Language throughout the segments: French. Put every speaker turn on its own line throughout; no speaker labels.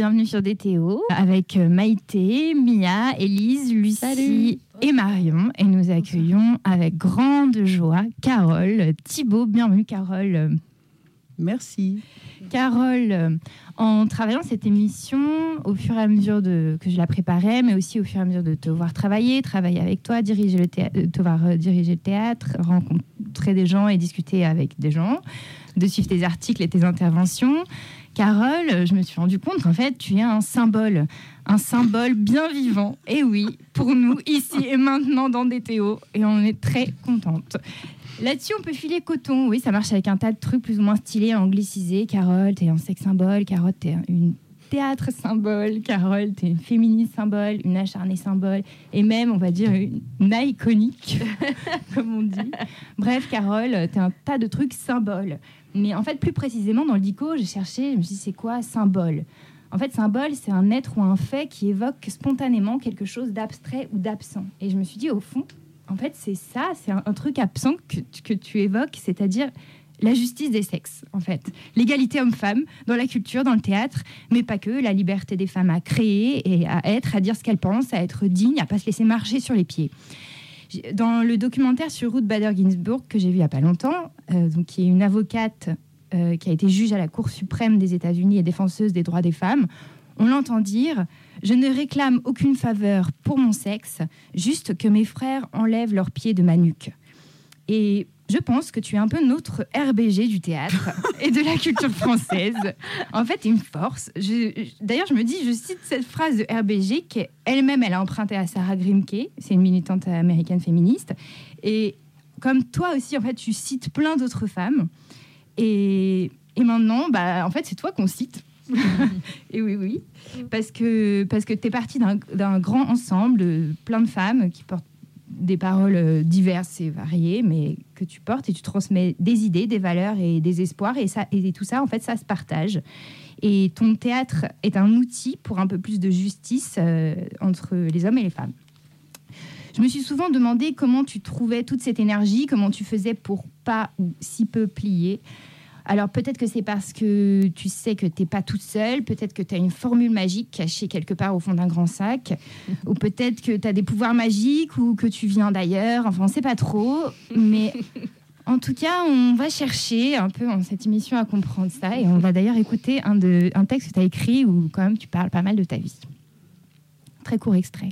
bienvenue sur DTO avec euh, Maïté, Mia, Élise, Lucie et Marion. Et nous accueillons avec grande joie Carole, Thibaut. Bienvenue Carole.
Merci.
Carole, euh, en travaillant cette émission, au fur et à mesure de, que je la préparais, mais aussi au fur et à mesure de te voir travailler, travailler avec toi, diriger le théâtre, te voir euh, diriger le théâtre, rencontrer des gens et discuter avec des gens, de suivre tes articles et tes interventions. Carole, je me suis rendu compte qu'en fait, tu es un symbole, un symbole bien vivant. Et oui, pour nous, ici et maintenant dans DTO. Et on est très contente. Là-dessus, on peut filer coton. Oui, ça marche avec un tas de trucs plus ou moins stylés, anglicisés. Carole, t'es un sexe symbole. Carole, t'es une théâtre symbole. Carole, t'es une féministe symbole, une acharnée symbole. Et même, on va dire, une, iconique, comme on dit. Bref, Carole, t'es un tas de trucs symboles. Mais en fait, plus précisément, dans le dico, j'ai cherché, je me suis dit, c'est quoi symbole? En fait, symbole, c'est un être ou un fait qui évoque spontanément quelque chose d'abstrait ou d'absent. Et je me suis dit, au fond, en fait, c'est ça, c'est un, truc absent que, que tu évoques, c'est-à-dire la justice des sexes, en fait. L'égalité homme-femme dans la culture, dans le théâtre, mais pas que, la liberté des femmes à créer et à être, à dire ce qu'elles pensent, à être dignes, à pas se laisser marcher sur les pieds. Dans le documentaire sur Ruth Bader Ginsburg, que j'ai vu il n'y a pas longtemps, euh, donc, qui est une avocate euh, qui a été juge à la Cour suprême des États-Unis et défenseuse des droits des femmes, on l'entend dire Je ne réclame aucune faveur pour mon sexe, juste que mes frères enlèvent leurs pieds de ma nuque. Et je pense que tu es un peu notre RBG du théâtre et de la culture française. En fait, une force. D'ailleurs, je me dis, je cite cette phrase de RBG qu'elle-même, elle a empruntée à Sarah Grimke, c'est une militante américaine féministe. Et comme toi aussi, en fait, tu cites plein d'autres femmes. Et, et maintenant, bah, en fait, c'est toi qu'on cite. et oui, oui. Parce que, parce que tu es partie d'un grand ensemble plein de femmes qui portent des paroles euh, diverses et variées, mais que tu portes et tu transmets des idées, des valeurs et des espoirs. Et, ça, et tout ça, en fait, ça se partage. Et ton théâtre est un outil pour un peu plus de justice euh, entre les hommes et les femmes. Je me suis souvent demandé comment tu trouvais toute cette énergie, comment tu faisais pour pas ou si peu plier. Alors peut-être que c'est parce que tu sais que tu n'es pas toute seule, peut-être que tu as une formule magique cachée quelque part au fond d'un grand sac, ou peut-être que tu as des pouvoirs magiques ou que tu viens d'ailleurs, enfin on ne sait pas trop, mais en tout cas on va chercher un peu dans cette émission à comprendre ça et on va d'ailleurs écouter un, de, un texte que tu as écrit où quand même tu parles pas mal de ta vie. Très court extrait.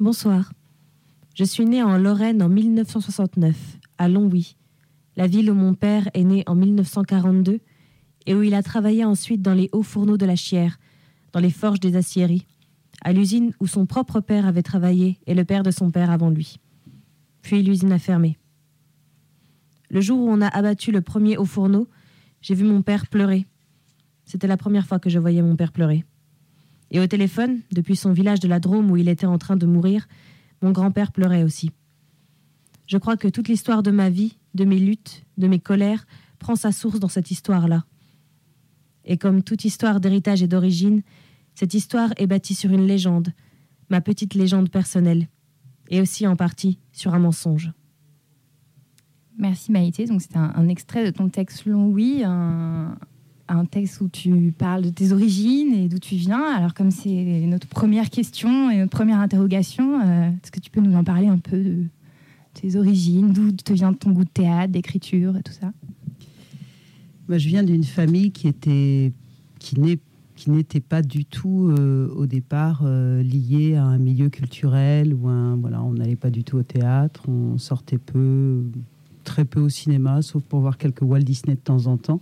Bonsoir. Je suis née en Lorraine en 1969, à Longwy, la ville où mon père est né en 1942 et où il a travaillé ensuite dans les hauts fourneaux de la Chière, dans les forges des aciéries, à l'usine où son propre père avait travaillé et le père de son père avant lui. Puis l'usine a fermé. Le jour où on a abattu le premier haut fourneau, j'ai vu mon père pleurer. C'était la première fois que je voyais mon père pleurer. Et au téléphone, depuis son village de la Drôme où il était en train de mourir, mon grand-père pleurait aussi. Je crois que toute l'histoire de ma vie, de mes luttes, de mes colères, prend sa source dans cette histoire-là. Et comme toute histoire d'héritage et d'origine, cette histoire est bâtie sur une légende, ma petite légende personnelle, et aussi en partie sur un mensonge.
Merci Maïté. Donc c'était un, extrait de ton texte long, oui, un, texte où tu parles de tes origines et d'où tu viens. Alors comme c'est notre première question et notre première interrogation, euh, est-ce que tu peux nous en parler un peu tes origines, d'où te vient ton goût de théâtre, d'écriture et tout ça
Moi, je viens d'une famille qui était qui n'est qui n'était pas du tout euh, au départ euh, liée à un milieu culturel ou un voilà, on n'allait pas du tout au théâtre, on sortait peu, très peu au cinéma, sauf pour voir quelques Walt Disney de temps en temps.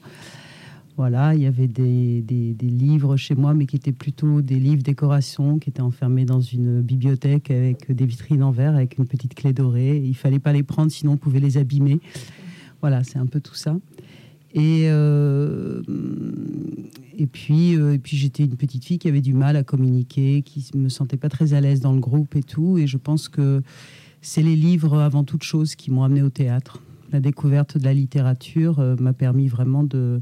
Voilà, il y avait des, livres chez moi, mais qui étaient plutôt des livres décoration, qui étaient enfermés dans une bibliothèque avec des vitrines en verre, avec une petite clé dorée. Il fallait pas les prendre, sinon on pouvait les abîmer. Voilà, c'est un peu tout ça. Et, euh, et puis, euh, puis j'étais une petite fille qui avait du mal à communiquer, qui me sentait pas très à l'aise dans le groupe et tout. Et je pense que c'est les livres avant toute chose qui m'ont amené au théâtre. La découverte de la littérature euh, m'a permis vraiment de,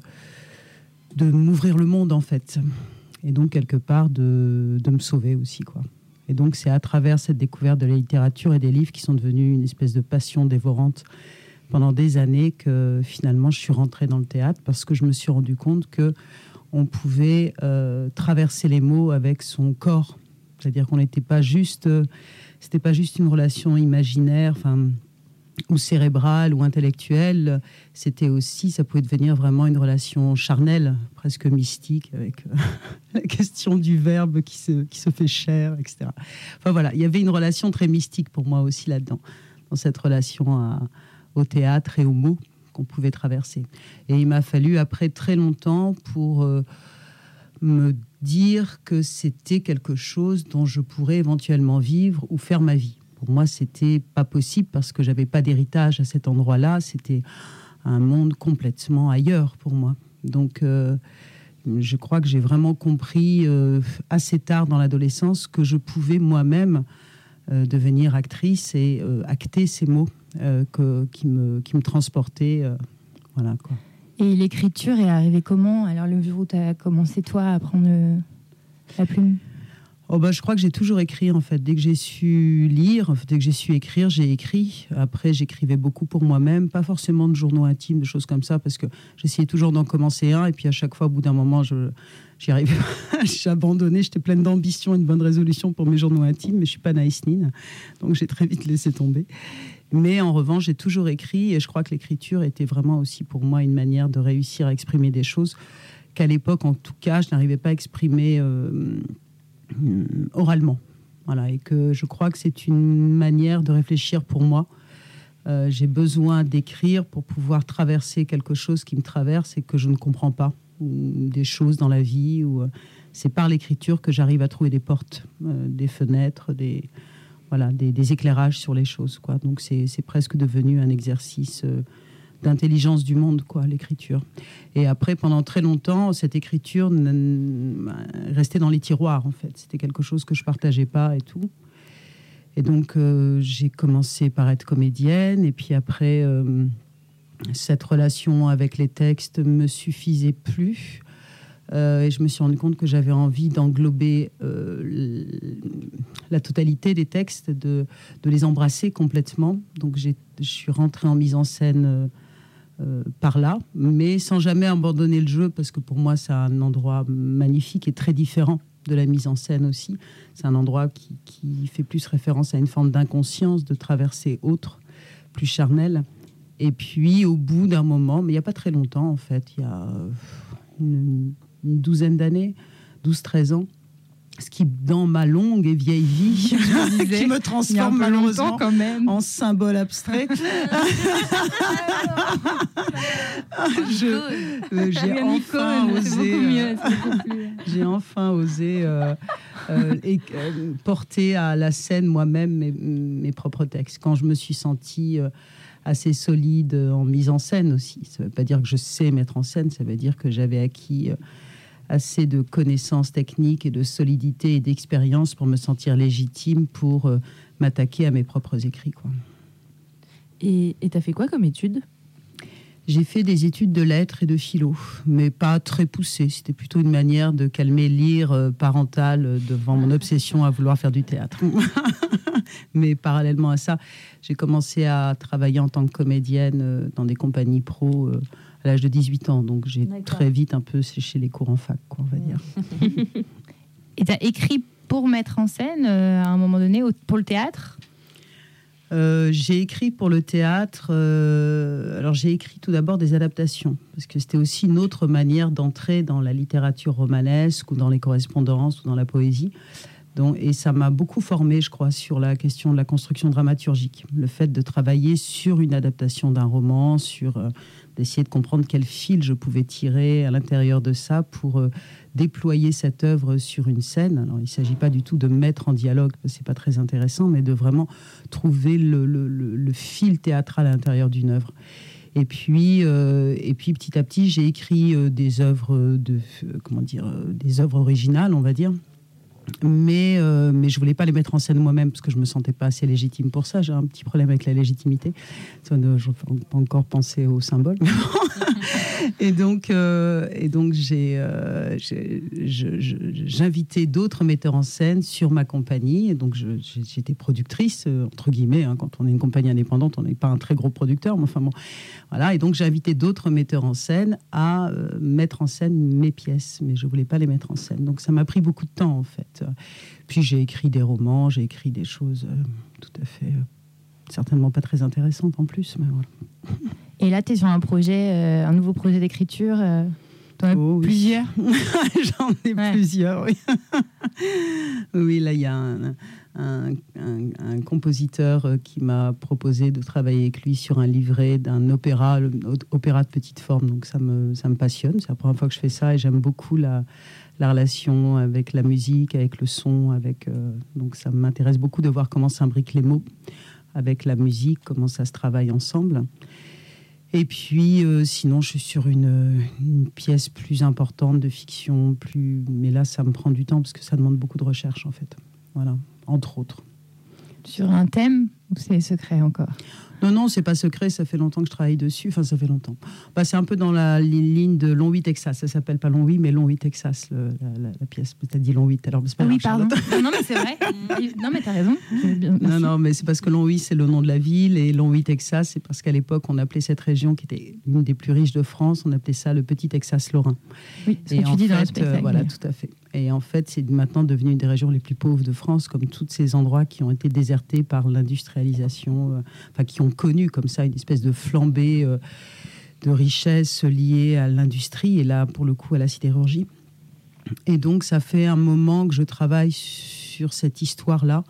de m'ouvrir le monde en fait. Et donc quelque part de, de me sauver aussi quoi. Et donc c'est à travers cette découverte de la littérature et des livres qui sont devenus une espèce de passion dévorante pendant des années que finalement je suis rentrée dans le théâtre parce que je me suis rendu compte que on pouvait euh, traverser les mots avec son corps, c'est-à-dire qu'on n'était pas juste, euh, c'était pas juste une relation imaginaire, enfin ou cérébrale ou intellectuelle, c'était aussi, ça pouvait devenir vraiment une relation charnelle, presque mystique, avec euh, la question du verbe qui se, qui se fait chair, etc. Enfin voilà, il y avait une relation très mystique pour moi aussi là-dedans, dans cette relation au théâtre et aux mots qu'on pouvait traverser. Et il m'a fallu après très longtemps pour euh, me dire que c'était quelque chose dont je pourrais éventuellement vivre ou faire ma vie. Pour moi, c'était pas possible parce que j'avais pas d'héritage à cet endroit-là. C'était un monde complètement ailleurs pour moi. Donc, euh, je crois que j'ai vraiment compris euh, assez tard dans l'adolescence que je pouvais moi-même devenir actrice et acter ces mots euh, que, qui, me, qui me transportait. Euh, voilà, quoi.
Et l'écriture est arrivée comment? Alors, le jour où tu as commencé, toi, à prendre la plume?
Oh bah, je crois que j'ai toujours écrit en fait. Dès que j'ai su lire, dès que j'ai su écrire, j'ai écrit. Après, j'écrivais beaucoup pour moi-même, pas forcément de journaux intimes, de choses comme ça, parce que j'essayais toujours d'en commencer un. Et puis à chaque fois, au bout d'un moment, je, j'y arrivais. j'ai abandonné. J'étais pleine d'ambition et de bonnes résolutions pour mes journaux intimes, mais je suis pas naïs donc j'ai très vite laissé tomber. Mais en revanche, j'ai toujours écrit et je crois que l'écriture était vraiment aussi pour moi une manière de réussir à exprimer des choses qu'à l'époque, en tout cas, je n'arrivais pas à exprimer euh, oralement. Voilà, et que je crois que c'est une manière de réfléchir pour moi. Euh, j'ai besoin d'écrire pour pouvoir traverser quelque chose qui me traverse et que je ne comprends pas, ou des choses dans la vie. Ou euh, c'est par l'écriture que j'arrive à trouver des portes, des fenêtres, des, voilà, des, éclairages sur les choses. Quoi. Donc c'est presque devenu un exercice euh, d'intelligence du monde, quoi, l'écriture. Et après, pendant très longtemps, cette écriture restait dans les tiroirs, en fait. C'était quelque chose que je partageais pas et tout. Et donc, euh, j'ai commencé par être comédienne, et puis après, euh, cette relation avec les textes me suffisait plus. Euh, et je me suis rendu compte que j'avais envie d'englober la totalité des textes, de, de, les embrasser complètement. Donc je suis rentrée en mise en scène euh, par là, mais sans jamais abandonner le jeu, parce que pour moi c'est un endroit magnifique et très différent de la mise en scène aussi. C'est un endroit qui, qui, fait plus référence à une forme d'inconscience, de traversée autre, plus charnelle. Et puis au bout d'un moment, mais il n'y a pas très longtemps en fait, il y a une, une douzaine d'années, 12-13 ans. Ce qui, dans ma longue et vieille vie, qui me transforme malheureusement quand même. en symbole abstrait. Euh, j'ai enfin, osé, j'ai enfin osé euh, euh, porter à la scène moi-même mes, mes, propres textes. Quand je me suis sentie assez solide en mise en scène aussi. Ça ne veut pas dire que je sais mettre en scène, ça veut dire que j'avais acquis assez de connaissances techniques et de solidité et d'expérience pour me sentir légitime pour euh, m'attaquer à mes propres écrits. Quoi.
Et tu as fait quoi comme études
j'ai fait des études de lettres et de philo, mais pas très poussées. C'était plutôt une manière de calmer l'ire euh, parental euh, devant mon obsession à vouloir faire du théâtre. mais parallèlement à ça, j'ai commencé à travailler en tant que comédienne dans des compagnies pro à l'âge de 18 ans. Donc j'ai très vite un peu séché les cours en fac, quoi, on va dire.
Et tu as écrit pour mettre en scène euh, à un moment donné pour le théâtre?
Euh, j'ai écrit pour le théâtre. Euh, alors j'ai écrit tout d'abord des adaptations parce que c'était aussi une autre manière d'entrer dans la littérature romanesque ou dans les correspondances ou dans la poésie. Donc, et ça m'a beaucoup formé, je crois, sur la question de la construction dramaturgique. Le fait de travailler sur une adaptation d'un roman, sur d'essayer de comprendre quel fil je pouvais tirer à l'intérieur de ça pour euh, déployer cette œuvre sur une scène. Alors, il ne s'agit pas du tout de mettre en dialogue, c'est pas très intéressant, mais de vraiment trouver le, fil théâtral à l'intérieur d'une œuvre. Et puis, et puis petit à petit, j'ai écrit des œuvres de, comment dire, des œuvres originales, on va dire mais, euh, mais je voulais pas les mettre en scène moi-même parce que je me sentais pas assez légitime pour ça. J'ai un petit problème avec la légitimité. Je n'ai pas encore pensé au symbole. et donc, euh, et donc j'ai, euh, j'invitais d'autres metteurs en scène sur ma compagnie. Et donc, j'étais productrice, entre guillemets. Hein. quand on est une compagnie indépendante, on n'est pas un très gros producteur. Mais enfin bon, voilà. Et donc, j'ai invité d'autres metteurs en scène à mettre en scène mes pièces. Mais je voulais pas les mettre en scène. Donc, ça m'a pris beaucoup de temps, en fait. Puis j'ai écrit des romans, j'ai écrit des choses euh, tout à fait, euh, certainement pas très intéressantes en plus. Mais voilà.
Et là, tu es sur un projet, euh, un nouveau projet d'écriture T'en as oh plusieurs
J'en ai plusieurs, oui. oui, là, il y a un, un, un, compositeur qui m'a proposé de travailler avec lui sur un livret d'un opéra, opéra de petite forme. Donc ça me, ça me passionne. C'est la première fois que je fais ça et j'aime beaucoup la, la relation avec la musique, avec le son, avec euh, donc ça m'intéresse beaucoup de voir comment s'imbriquent les mots avec la musique, comment ça se travaille ensemble. Et puis euh, sinon, je suis sur une, une, pièce plus importante de fiction, plus mais là ça me prend du temps parce que ça demande beaucoup de recherche en fait. Voilà, entre autres.
Sur un thème ou c'est secret encore?
Non, non, c'est pas secret, ça fait longtemps que je travaille dessus. Enfin, ça fait longtemps. Bah, c'est un peu dans la ligne de Long 8 Texas. Ça s'appelle pas Long 8, mais Long 8 Texas, la, pièce. Tu as dit Long 8 alors,
c'est pas ah Oui, pardon. non, mais c'est vrai. non, mais tu as raison.
non, non, mais c'est parce que Long 8, c'est le nom de la ville. Et Long 8 Texas, c'est parce qu'à l'époque, on appelait cette région, qui était l'une des plus riches de France, on appelait ça le Petit Texas Lorrain.
Oui, ce que tu dis dans le
euh, voilà, tout à fait. Et en fait, c'est maintenant devenu une des régions les plus pauvres de France, comme tous ces endroits qui ont été désertés par l'industrialisation, euh, enfin qui ont connu comme ça une espèce de flambée euh, de richesse liée à l'industrie et là, pour le coup, à la sidérurgie. Et donc, ça fait un moment que je travaille sur cette histoire-là.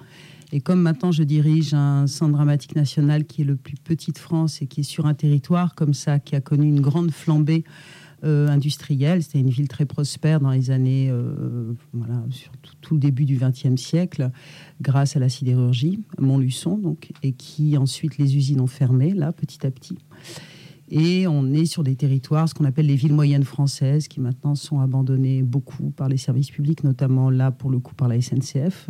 Et comme maintenant je dirige un centre dramatique national qui est le plus petit de France et qui est sur un territoire comme ça, qui a connu une grande flambée euh, industrielle. C'était une ville très prospère dans les années, euh, voilà, sur tout, le début du XXe siècle, grâce à la sidérurgie, Montluçon, donc, et qui ensuite les usines ont fermé, là, petit à petit. Et on est sur des territoires, ce qu'on appelle les villes moyennes françaises, qui maintenant sont abandonnées beaucoup par les services publics, notamment là, pour le coup, par la SNCF.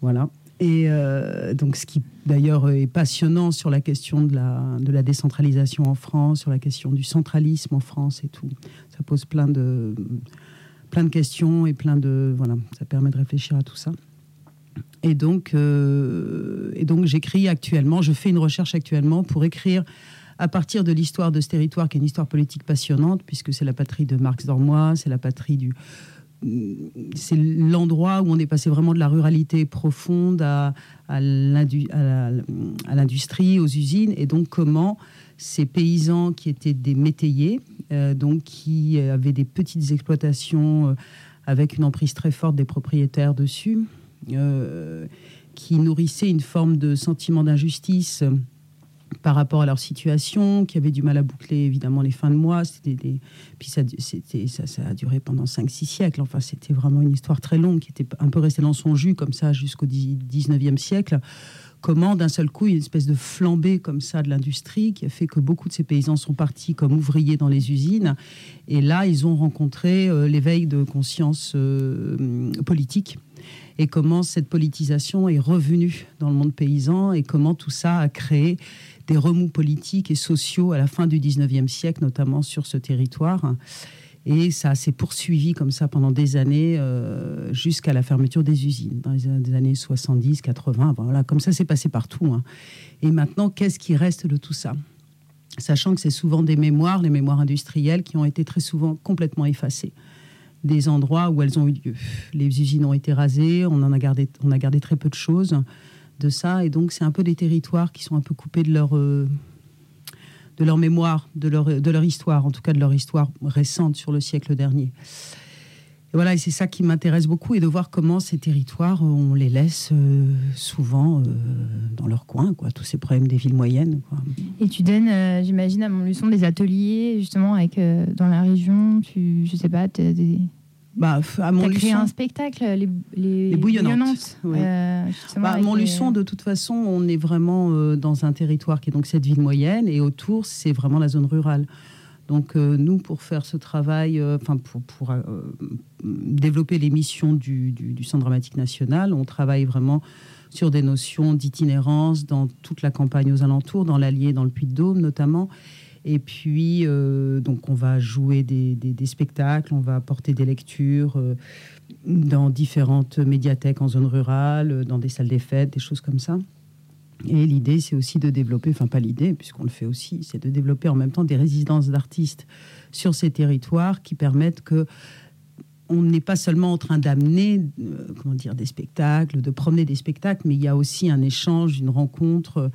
Voilà. Et euh, donc, ce qui d'ailleurs est passionnant sur la question de la, de la décentralisation en France, sur la question du centralisme en France et tout. Ça pose plein de, plein de questions et plein de. Voilà, ça permet de réfléchir à tout ça. Et donc, euh, et donc j'écris actuellement, je fais une recherche actuellement pour écrire à partir de l'histoire de ce territoire, qui est une histoire politique passionnante, puisque c'est la patrie de Marx Dormois, c'est la patrie du, c'est l'endroit où on est passé vraiment de la ruralité profonde à, l'industrie, aux usines, et donc comment ces paysans qui étaient des métayers, euh, donc qui avaient des petites exploitations euh, avec une emprise très forte des propriétaires dessus, euh, qui nourrissaient une forme de sentiment d'injustice par rapport à leur situation, qui avaient du mal à boucler évidemment les fins de mois. Puis ça, ça, ça, a duré pendant 5-6 siècles. Enfin, c'était vraiment une histoire très longue qui était un peu restée dans son jus comme ça jusqu'au 19e siècle. Comment d'un seul coup, il y a une espèce de flambée comme ça de l'industrie qui a fait que beaucoup de ces paysans sont partis comme ouvriers dans les usines. Et là, ils ont rencontré euh, l'éveil de conscience euh, politique et comment cette politisation est revenue dans le monde paysan et comment tout ça a créé des remous politiques et sociaux à la fin du 19e siècle, notamment sur ce territoire. Et ça s'est poursuivi comme ça pendant des années euh, jusqu'à la fermeture des usines, dans les années 70, 80. Voilà, comme ça, c'est passé partout. Hein. Et maintenant, qu'est-ce qui reste de tout ça? Sachant que c'est souvent des mémoires, les mémoires industrielles, qui ont été très souvent complètement effacées des endroits où elles ont eu lieu. Les usines ont été rasées, on en a gardé, on a gardé très peu de choses de ça. Et donc, c'est un peu des territoires qui sont un peu coupés de leur, euh, de leur mémoire, de leur, de leur histoire, en tout cas de leur histoire récente sur le siècle dernier. Et voilà, et c'est ça qui m'intéresse beaucoup, et de voir comment ces territoires, on les laisse euh, souvent euh, dans leur coin, quoi, tous ces problèmes des villes moyennes.
Et tu donnes, j'imagine, à Montluçon des ateliers, justement, avec, dans la région, tu, je sais pas, des
bah, à Montluçon.
un spectacle, les, les,
Les bouillonnantes, oui.
euh,
Bah, Montluçon,
les-
de toute façon, on est vraiment euh, dans un territoire qui est donc cette ville moyenne, et autour, c'est vraiment la zone rurale. Donc euh, nous, pour faire ce travail, enfin pour, pour développer les missions du, du- du Centre dramatique national, on travaille vraiment sur des notions d'itinérance dans toute la campagne aux alentours, dans l'Allier, dans le Puy-de-Dôme notamment. Et puis, euh, donc, on va jouer des, spectacles, on va apporter des lectures euh, dans différentes médiathèques en zone rurale, euh, dans des salles des fêtes, des choses comme ça. Et l'idée, c'est aussi de développer, enfin pas l'idée, puisqu'on le fait aussi, c'est de développer en même temps des résidences d'artistes sur ces territoires qui permettent que on n'est pas seulement en train d'amener, comment dire, des spectacles, de promener des spectacles, mais il y a aussi un échange, une rencontre,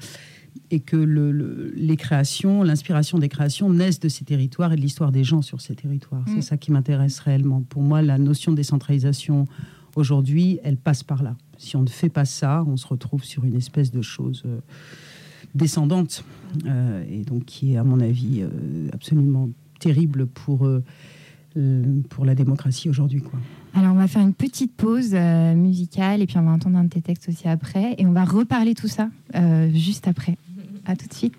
et que le- le- les créations, l'inspiration des créations naissent de ces territoires et de l'histoire des gens sur ces territoires.
Mm.
C'est ça qui m'intéresse réellement. Pour moi, la notion de décentralisation aujourd'hui, elle passe par là. Si on ne fait pas ça, on se retrouve sur une espèce de chose euh, descendante, euh, et donc qui est, à mon avis, euh, absolument terrible pour, pour la démocratie aujourd'hui.
Alors, on va faire une petite pause euh, musicale et puis on va entendre un de tes textes aussi après. Et on va reparler tout ça euh, juste après. À tout de suite.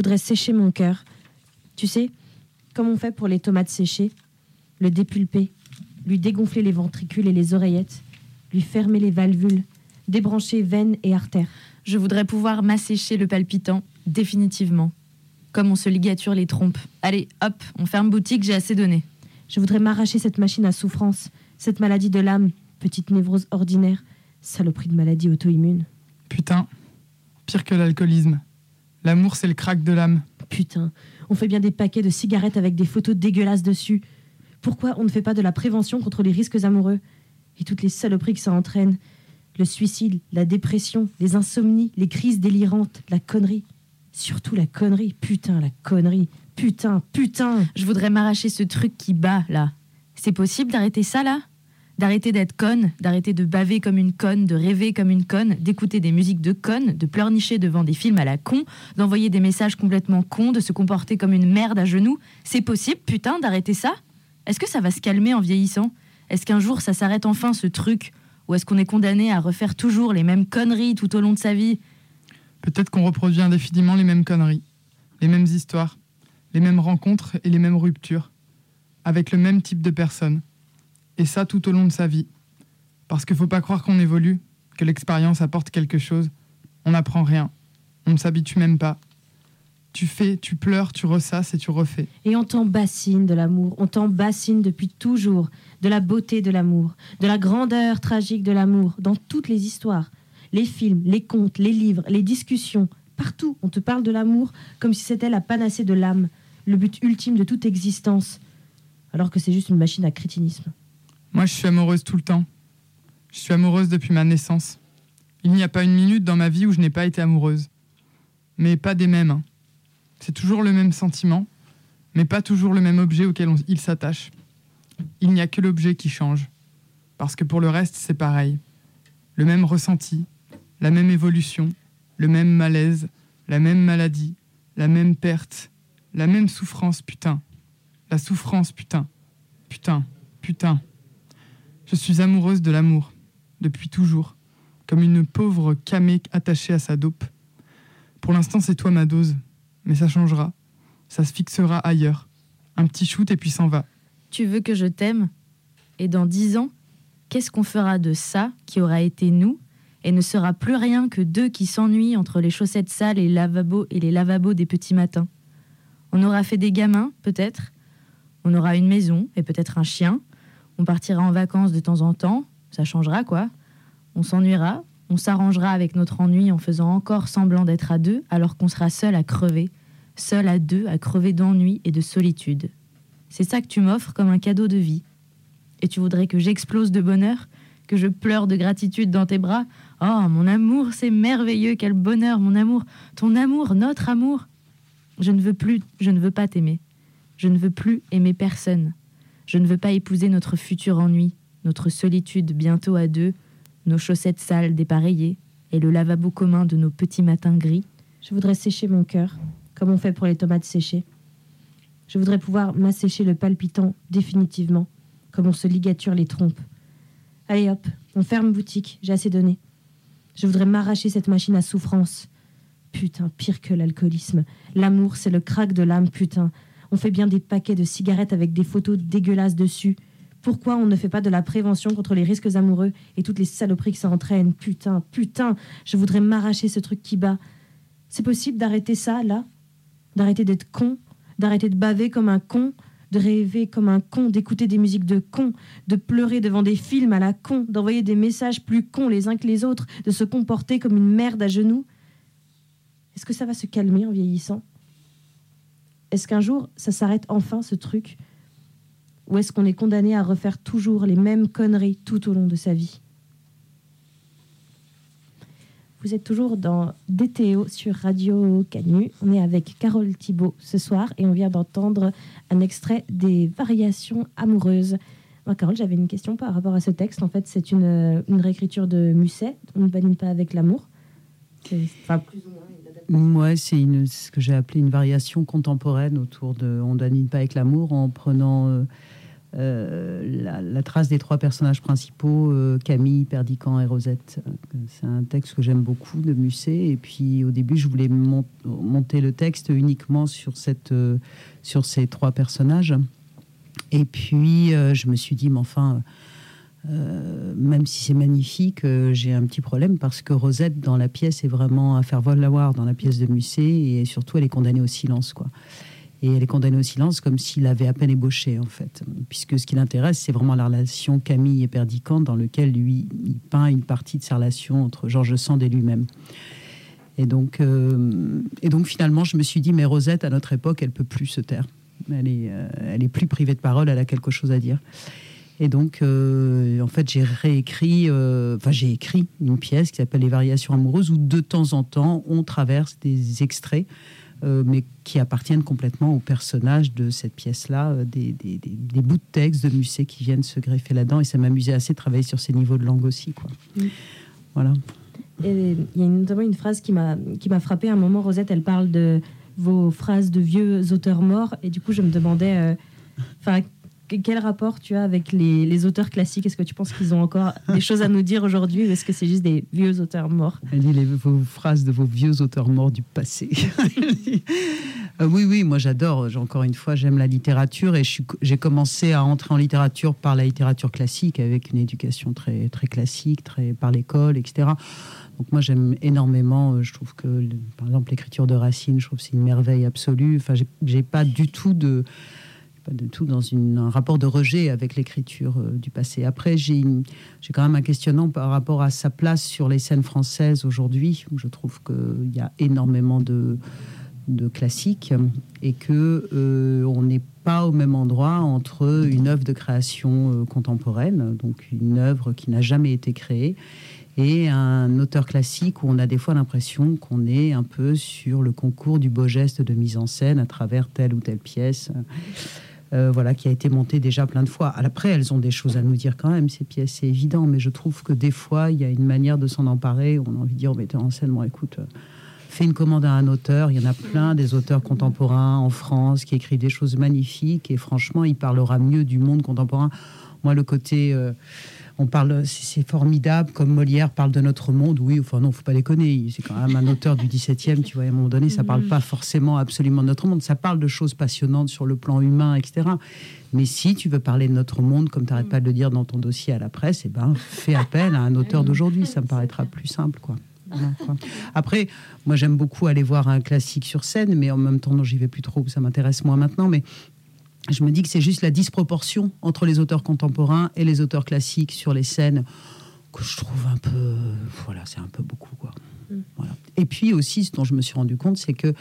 Voudrais sécher mon cœur. Tu sais, comme on fait pour les tomates séchées, le dépulper, lui dégonfler les ventricules et les oreillettes, lui fermer les valvules, débrancher veines et artères.
Je voudrais pouvoir m'assécher le palpitant, définitivement. Comme on se ligature les trompes. Allez, hop, on ferme boutique, j'ai assez donné.
Je voudrais m'arracher cette machine à souffrance, cette maladie de l'âme, petite névrose ordinaire, saloperie de maladie auto-immune.
Putain, pire que l'alcoolisme. L'amour, c'est le crack de l'âme.
Putain, on fait bien des paquets de cigarettes avec des photos dégueulasses dessus. Pourquoi on ne fait pas de la prévention contre les risques amoureux Et toutes les saloperies que ça entraîne? Le suicide, la dépression, les insomnies, les crises délirantes, la connerie. Surtout la connerie, putain, la connerie. Putain, putain
Je voudrais m'arracher ce truc qui bat, là. C'est possible d'arrêter ça, là? D'arrêter d'être conne, d'arrêter de baver comme une conne, de rêver comme une conne, d'écouter des musiques de conne, de pleurnicher devant des films à la con, d'envoyer des messages complètement cons, de se comporter comme une merde à genoux. C'est possible, putain, d'arrêter ça? Est-ce que ça va se calmer en vieillissant? Est-ce qu'un jour ça s'arrête enfin ce truc? Ou est-ce qu'on est condamné à refaire toujours les mêmes conneries tout au long de sa vie?
Peut-être qu'on reproduit indéfiniment les mêmes conneries, les mêmes histoires, les mêmes rencontres et les mêmes ruptures, avec le même type de personnes. Et ça tout au long de sa vie. Parce qu'il faut pas croire qu'on évolue, que l'expérience apporte quelque chose. On n'apprend rien. On ne s'habitue même pas. Tu fais, tu pleures, tu ressasses et tu refais.
Et on t'embassine de l'amour, on t'embassine depuis toujours, de la beauté de l'amour, de la grandeur tragique de l'amour, dans toutes les histoires. Les films, les contes, les livres, les discussions, partout, on te parle de l'amour comme si c'était la panacée de l'âme, le but ultime de toute existence, alors que c'est juste une machine à crétinisme.
Moi, je suis amoureuse tout le temps. Je suis amoureuse depuis ma naissance. Il n'y a pas une minute dans ma vie où je n'ai pas été amoureuse. Mais pas des mêmes. hein. C'est toujours le même sentiment, mais pas toujours le même objet auquel il s'attache. Il n'y a que l'objet qui change. Parce que pour le reste, c'est pareil. Le même ressenti, la même évolution, le même malaise, la même maladie, la même perte, la même souffrance, putain. La souffrance, putain. Putain, putain. Je suis amoureuse de l'amour, depuis toujours, comme une pauvre camée attachée à sa dope. Pour l'instant, c'est toi ma dose, mais ça changera. Ça se fixera ailleurs. Un petit shoot et puis s'en va.
Tu veux que je t'aime? Et dans dix ans, qu'est-ce qu'on fera de ça qui aura été nous et ne sera plus rien que deux qui s'ennuient entre les chaussettes sales et les lavabos et les lavabos des petits matins? On aura fait des gamins, peut-être? On aura une maison et peut-être un chien. On partira en vacances de temps en temps. Ça changera, quoi. On s'ennuiera. On s'arrangera avec notre ennui en faisant encore semblant d'être à deux alors qu'on sera seul à crever. Seul à deux à crever d'ennui et de solitude. C'est ça que tu m'offres comme un cadeau de vie. Et tu voudrais que j'explose de bonheur, que je pleure de gratitude dans tes bras? Oh, mon amour, c'est merveilleux, quel bonheur, mon amour, ton amour, notre amour. Je ne veux plus, je ne veux pas t'aimer. Je ne veux plus aimer personne. Je ne veux pas épouser notre futur ennui, notre solitude bientôt à deux, nos chaussettes sales dépareillées et le lavabo commun de nos petits matins gris.
Je voudrais sécher mon cœur, comme on fait pour les tomates séchées. Je voudrais pouvoir m'assécher le palpitant définitivement, comme on se ligature les trompes. Allez hop, on ferme boutique, j'ai assez donné. Je voudrais m'arracher cette machine à souffrance. Putain, pire que l'alcoolisme. L'amour, c'est le crack de l'âme, putain. On fait bien des paquets de cigarettes avec des photos dégueulasses dessus. Pourquoi on ne fait pas de la prévention contre les risques amoureux et toutes les saloperies que ça entraîne? Putain, putain, je voudrais m'arracher ce truc qui bat. C'est possible d'arrêter ça, là? D'arrêter d'être con? D'arrêter de baver comme un con? De rêver comme un con? D'écouter des musiques de con? De pleurer devant des films à la con? D'envoyer des messages plus cons les uns que les autres? De se comporter comme une merde à genoux? Est-ce que ça va se calmer en vieillissant? Est-ce qu'un jour, ça s'arrête enfin, ce truc? Ou est-ce qu'on est condamné à refaire toujours les mêmes conneries tout au long de sa vie? Vous êtes toujours dans DTO sur Radio Canu. On est avec Carole Thibault ce soir et on vient d'entendre un extrait des Variations amoureuses. Moi, Carole, j'avais une question par rapport à ce texte. En fait, c'est une, réécriture de Musset. On ne badine pas avec l'amour.
Ouais, c'est ce que j'ai appelé une variation contemporaine autour de On ne pas avec l'amour en prenant euh, euh, la, trace des trois personnages principaux, euh, Camille, Perdican et Rosette. C'est un texte que j'aime beaucoup de Musset. Et puis au début, je voulais mon- monter le texte uniquement sur, ces trois personnages. Et puis je me suis dit, mais enfin. Euh, même si c'est magnifique, euh, j'ai un petit problème parce que Rosette dans la pièce est vraiment à faire valoir dans la pièce de Musset et surtout elle est condamnée au silence quoi. Et elle est condamnée au silence comme s'il avait à peine ébauché en fait, puisque ce qui l'intéresse c'est vraiment la relation Camille et Perdican dans lequel lui il peint une partie de sa relation entre Georges Sand et lui-même. Et donc, euh, et donc finalement je me suis dit mais Rosette à notre époque elle peut plus se taire, elle est, elle est plus privée de parole, elle a quelque chose à dire. Et donc, euh, en fait, j'ai réécrit, euh, enfin, j'ai écrit une pièce qui s'appelle Les Variations amoureuses, où de temps en temps, on traverse des extraits, euh, mais qui appartiennent complètement au personnage de cette pièce-là, des, des- des- des bouts de texte de Musset qui viennent se greffer là-dedans. Et ça m'amusait assez de travailler sur ces niveaux de langue aussi, quoi.
Mm.
Voilà.
Et il y a notamment une phrase qui m'a qui m'a frappé. À un moment, Rosette, elle parle de vos phrases de vieux auteurs morts. Et du coup, je me demandais, enfin, quel rapport tu as avec les, auteurs classiques? Est-ce que tu penses qu'ils ont encore des choses à nous dire aujourd'hui ou est-ce que c'est juste des vieux auteurs morts?
Les, phrases de vos vieux auteurs morts du passé. Euh, oui, oui, moi j'adore. Encore une fois, j'aime la littérature et j'ai commencé à entrer en littérature par la littérature classique avec une éducation très, très classique, très par l'école, etc. Donc moi j'aime énormément. euh, Je trouve que, par exemple, l'écriture de Racine, je trouve que c'est une merveille absolue. Enfin, j'ai pas du tout de pas du tout dans un rapport de rejet avec l'écriture euh, du passé. Après, j'ai quand même un questionnement par rapport à sa place sur les scènes françaises aujourd'hui. où Je trouve qu'il y a énormément de, de classiques et que euh, on n'est pas au même endroit entre une œuvre de création euh, contemporaine, donc une œuvre qui n'a jamais été créée, et un auteur classique où on a des fois l'impression qu'on est un peu sur le concours du beau geste de mise en scène à travers telle ou telle pièce. Euh, voilà, qui a été montée déjà plein de fois. Après, elles ont des choses à nous dire quand même, ces pièces, c'est évident, mais je trouve que des fois, il y a une manière de s'en emparer. On a envie de dire au metteur en scène, écoute, euh, fais une commande à un auteur. Il y en a plein des auteurs contemporains en France qui écrivent des choses magnifiques et franchement, il parlera mieux du monde contemporain. Moi, le côté. euh, on parle, c'est formidable, comme Molière parle de notre monde. Oui, enfin non, faut pas déconner. C'est quand même un auteur du 17e, tu vois. À un moment donné, ça parle pas forcément absolument de notre monde. Ça parle de choses passionnantes sur le plan humain, etc. Mais si tu veux parler de notre monde, comme tu n'arrêtes pas de le dire dans ton dossier à la presse, eh ben, fais appel à un auteur d'aujourd'hui. Ça me paraîtra plus simple, quoi. Après, moi j'aime beaucoup aller voir un classique sur scène, mais en même temps, non, j'y vais plus trop, ça m'intéresse moins maintenant. Mais je me dis que c'est juste la disproportion entre les auteurs contemporains et les auteurs classiques sur les scènes que je trouve un peu. Voilà, c'est un peu beaucoup, quoi. Voilà. Et puis aussi, ce dont je me suis rendu compte, c'est que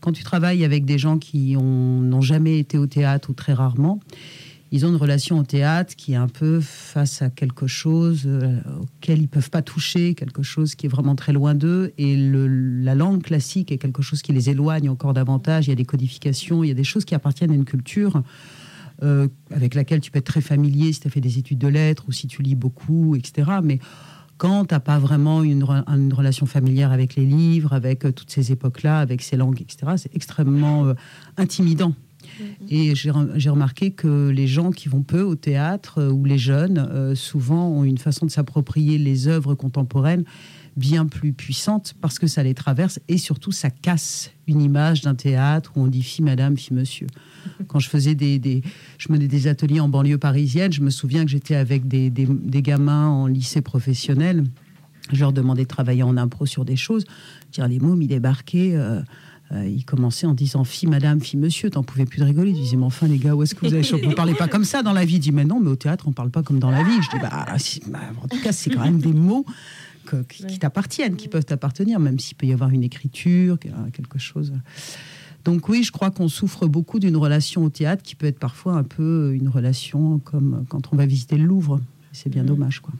quand tu travailles avec des gens qui ont- n'ont jamais été au théâtre ou très rarement, ils ont une relation au théâtre qui est un peu face à quelque chose euh, auquel ils peuvent pas toucher, quelque chose qui est vraiment très loin d'eux. Et la langue classique est quelque chose qui les éloigne encore davantage. Il y a des codifications, il y a des choses qui appartiennent à une culture euh, avec laquelle tu peux être très familier si tu as fait des études de lettres ou si tu lis beaucoup, etc. Mais quand tu n'as pas vraiment une, re- une relation familière avec les livres, avec euh, toutes ces époques-là, avec ces langues, etc., c'est extrêmement intimidant. Et j'ai re- j'ai remarqué que les gens qui vont peu au théâtre euh, ou les jeunes, euh, souvent ont une façon de s'approprier les œuvres contemporaines bien plus puissante parce que ça les traverse et surtout ça casse une image d'un théâtre où on dit fille madame, fille monsieur. Quand je faisais des, des- je menais des ateliers en banlieue parisienne, je me souviens que j'étais avec des, des- des gamins en lycée professionnel. Je leur demandais de travailler en impro sur des choses. Dire les mômes, ils débarquaient. euh, euh, ils commençaient en disant fille, madame, fille, monsieur. T'en pouvais plus de rigoler. Ils disaient, mais enfin, les gars, où est-ce que vous chopé? Vous parlez pas comme ça dans la vie. Je dis, mais non, mais au théâtre, on parle pas comme dans la vie. Je dis, bah, bah, en tout cas, c'est quand même des mots que- qui, qui t'appartiennent, qui peuvent t'appartenir, même s'il peut y avoir une écriture, quelque chose. Donc oui, je crois qu'on souffre beaucoup d'une relation au théâtre qui peut être parfois un peu une relation comme quand on va visiter le Louvre. C'est bien dommage, quoi.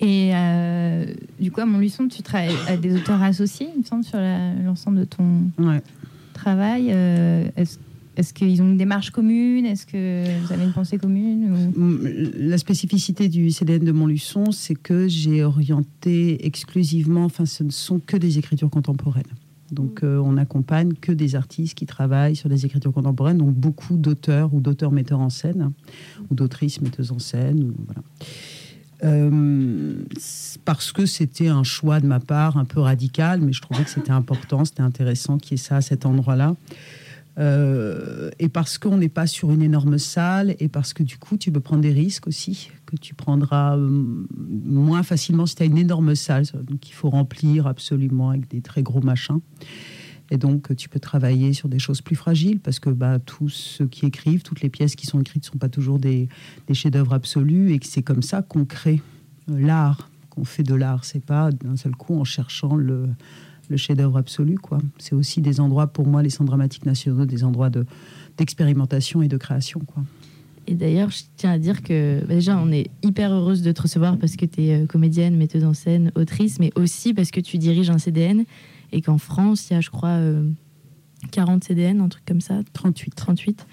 Et euh, du coup, à Montluçon, tu travailles avec des auteurs associés, il me semble, sur l'ensemble de ton
Ouais.
travail. Euh, Est-ce qu'ils ont une démarche commune? Est-ce que vous avez une pensée commune ou-
Mm, La spécificité du CDN de Montluçon, c'est que j'ai orienté exclusivement, enfin, ce ne sont que des écritures contemporaines. Donc, euh, on n'accompagne que des artistes qui travaillent sur des écritures contemporaines, donc beaucoup d'auteurs ou d'auteurs metteurs en scène, ou d'autrices metteuses en scène. ou- voilà. Euh, parce que c'était un choix de ma part un peu radical, mais je trouvais que c'était important, c'était intéressant qu'il y ait ça à cet endroit-là. Euh, et parce qu'on n'est pas sur une énorme salle, et parce que du coup, tu peux prendre des risques aussi, que tu prendras euh, moins facilement si tu as une énorme salle, donc il faut remplir absolument avec des très gros machins. Et donc, tu peux travailler sur des choses plus fragiles, parce que bah, tous ceux qui écrivent, toutes les pièces qui sont écrites ne sont pas toujours des, chefs-d'œuvre absolus, et que c'est comme ça qu'on crée euh, l'art, qu'on fait de l'art. C'est pas d'un seul coup en cherchant le, chef-d'œuvre absolu, quoi. C'est aussi des endroits, pour moi, les centres dramatiques nationaux, des endroits de, d'expérimentation et de création, quoi.
Et d'ailleurs, je tiens à dire que bah, déjà, on est hyper heureuse de te recevoir parce que tu es comédienne, metteuse en scène, autrice, mais aussi parce que tu diriges un CDN et qu'en France, il y a, je crois, euh, 40 CDN, un truc comme ça,
38.
38.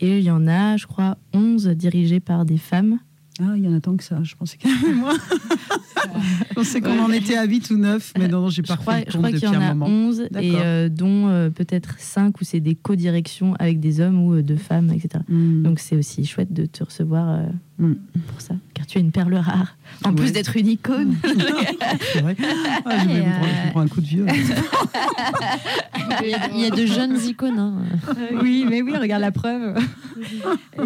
Et il y en a, je crois, 11 dirigés par des femmes.
Ah, il y en a tant que ça. Je pensais qu'il y en avait moins. je pensais qu'on en était à 8 ou 9, mais non, non j'ai
Je
pas
crois,
fait le
je
compte
crois qu'il y en a
moment.
11, et euh, dont euh, peut-être 5 où c'est des co-directions avec des hommes ou euh, deux femmes, etc.
Hmm.
Donc c'est aussi chouette de te recevoir
Mm.
pour ça, car tu es une perle rare. En
Ouais.
plus d'être une icône.
C'est vrai. Ah, je, vais
Et,
me prendre, je me
euh,
prends un coup de vieux.
Il y a- de jeunes icônes. hein.
oui, mais oui, regarde la preuve.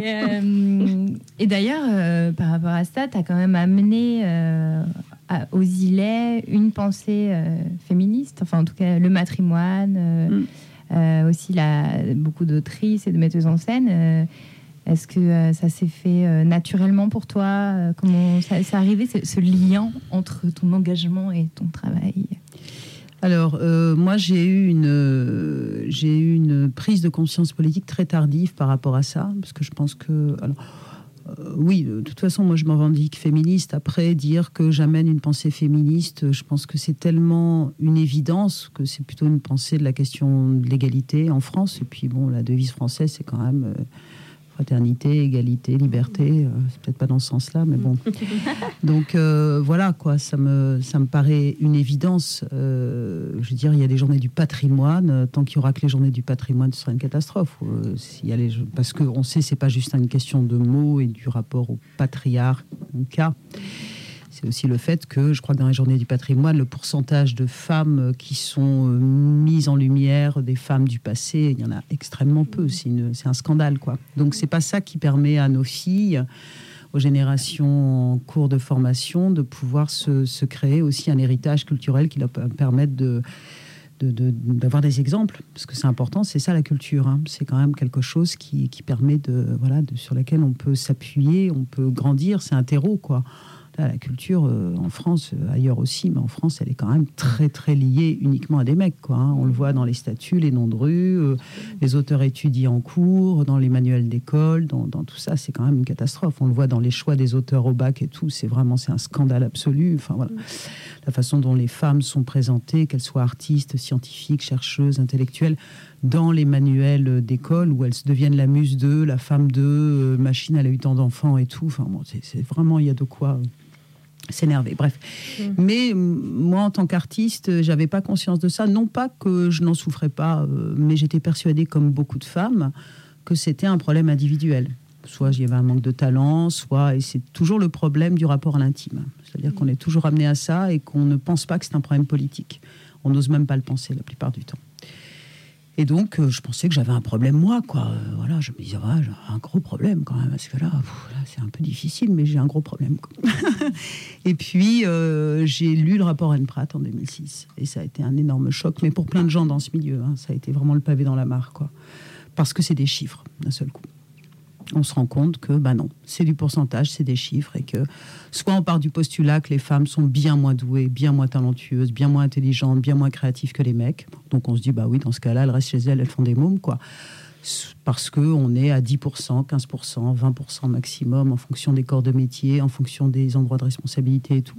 et euh, et d'ailleurs, euh, par rapport à ça, tu as quand même amené euh, à- aux îlets une pensée euh, féministe, enfin en tout cas le matrimoine, euh,
Mm.
euh, aussi la, beaucoup d'autrices et de metteuses en scène. Est-ce que euh, ça s'est fait euh, naturellement pour toi Euh, Comment ça s'est arrivé, ce, lien entre ton engagement et ton travail?
Alors, moi, j'ai eu, une, eu une prise de conscience politique très tardive par rapport à ça, parce que je pense que. oui, de toute façon, moi, je m'en revendique féministe. Après, dire que j'amène une pensée féministe, je pense que c'est tellement une évidence que c'est plutôt une pensée de la question de l'égalité en France. Et puis, bon, la devise française, c'est quand même. Fraternité, égalité, liberté, euh, c'est peut-être pas dans ce sens-là, mais bon. Donc euh, voilà, quoi, ça me, ça me paraît une évidence. Euh, je veux dire, il y a des journées du patrimoine. Tant qu'il y aura que les journées du patrimoine, ce sera une catastrophe. Euh, s'il y a les, parce qu'on sait, c'est pas juste une question de mots et du rapport au patriarcat. C'est aussi le fait que, je crois que dans les journées du patrimoine, le pourcentage de femmes qui sont euh, mises en lumière, des femmes du passé, il y en a extrêmement peu. C'est un scandale, quoi. Donc c'est pas ça qui permet à nos filles aux générations en cours de formation de pouvoir se, créer aussi un héritage culturel qui leur de- de- d'avoir des exemples parce que c'est important c'est ça la culture hein. c'est quand même quelque chose qui, qui permet de voilà de, sur laquelle on peut s'appuyer on peut grandir c'est un terreau quoi La culture euh, en France, euh, ailleurs aussi, mais en France, elle est quand même très très liée uniquement à des mecs. Quoi, hein. On le voit dans les statuts, les noms de rue, euh, les auteurs étudiés en cours, dans les manuels d'école, dans, tout ça, c'est quand même une catastrophe. On le voit dans les choix des auteurs au bac et tout, c'est vraiment c'est un scandale absolu. Enfin voilà, la façon dont les femmes sont présentées, qu'elles soient artistes, scientifiques, chercheuses, intellectuelles, dans les manuels d'école où elles deviennent la muse de, la femme de, machine, elle a eu tant d'enfants et tout. Enfin bon, c'est vraiment il y a de quoi. S'énerver. Bref. Mais euh, moi, en tant qu'artiste, j'avais pas conscience de ça. Non pas que je n'en souffrais pas, euh, mais j'étais persuadée, comme beaucoup de femmes, que c'était un problème individuel. Soit il y avait un manque de talent, soit, et c'est toujours le problème du rapport à l'intime. C'est-à-dire qu'on est toujours amené à ça et qu'on ne pense pas que c'est un problème politique. On n'ose même pas le penser la plupart du temps. Et donc, euh, je pensais que j'avais un problème, moi, quoi. Euh, voilà, je me disais, ouais, j'ai un gros problème quand même, parce que là, c'est un peu difficile, mais j'ai un gros problème. et puis, euh, j'ai lu le rapport Anne Pratt en 2006, et ça a été un énorme choc, mais pour plein de gens dans ce milieu, hein, ça a été vraiment le pavé dans la mare, quoi. Parce que c'est des chiffres, d'un seul coup. On se rend compte que, bah non, c'est du pourcentage, c'est des chiffres, et que soit on part du postulat que les femmes sont bien moins douées, bien moins talentueuses, bien moins intelligentes, bien moins créatives que les mecs. Donc on se dit, bah oui, dans ce cas-là, elles restent chez elles, elles font des mômes, quoi. Parce qu'on est à 10%, 15%, 20% maximum en fonction des corps de métier, en fonction des endroits de responsabilité et tout.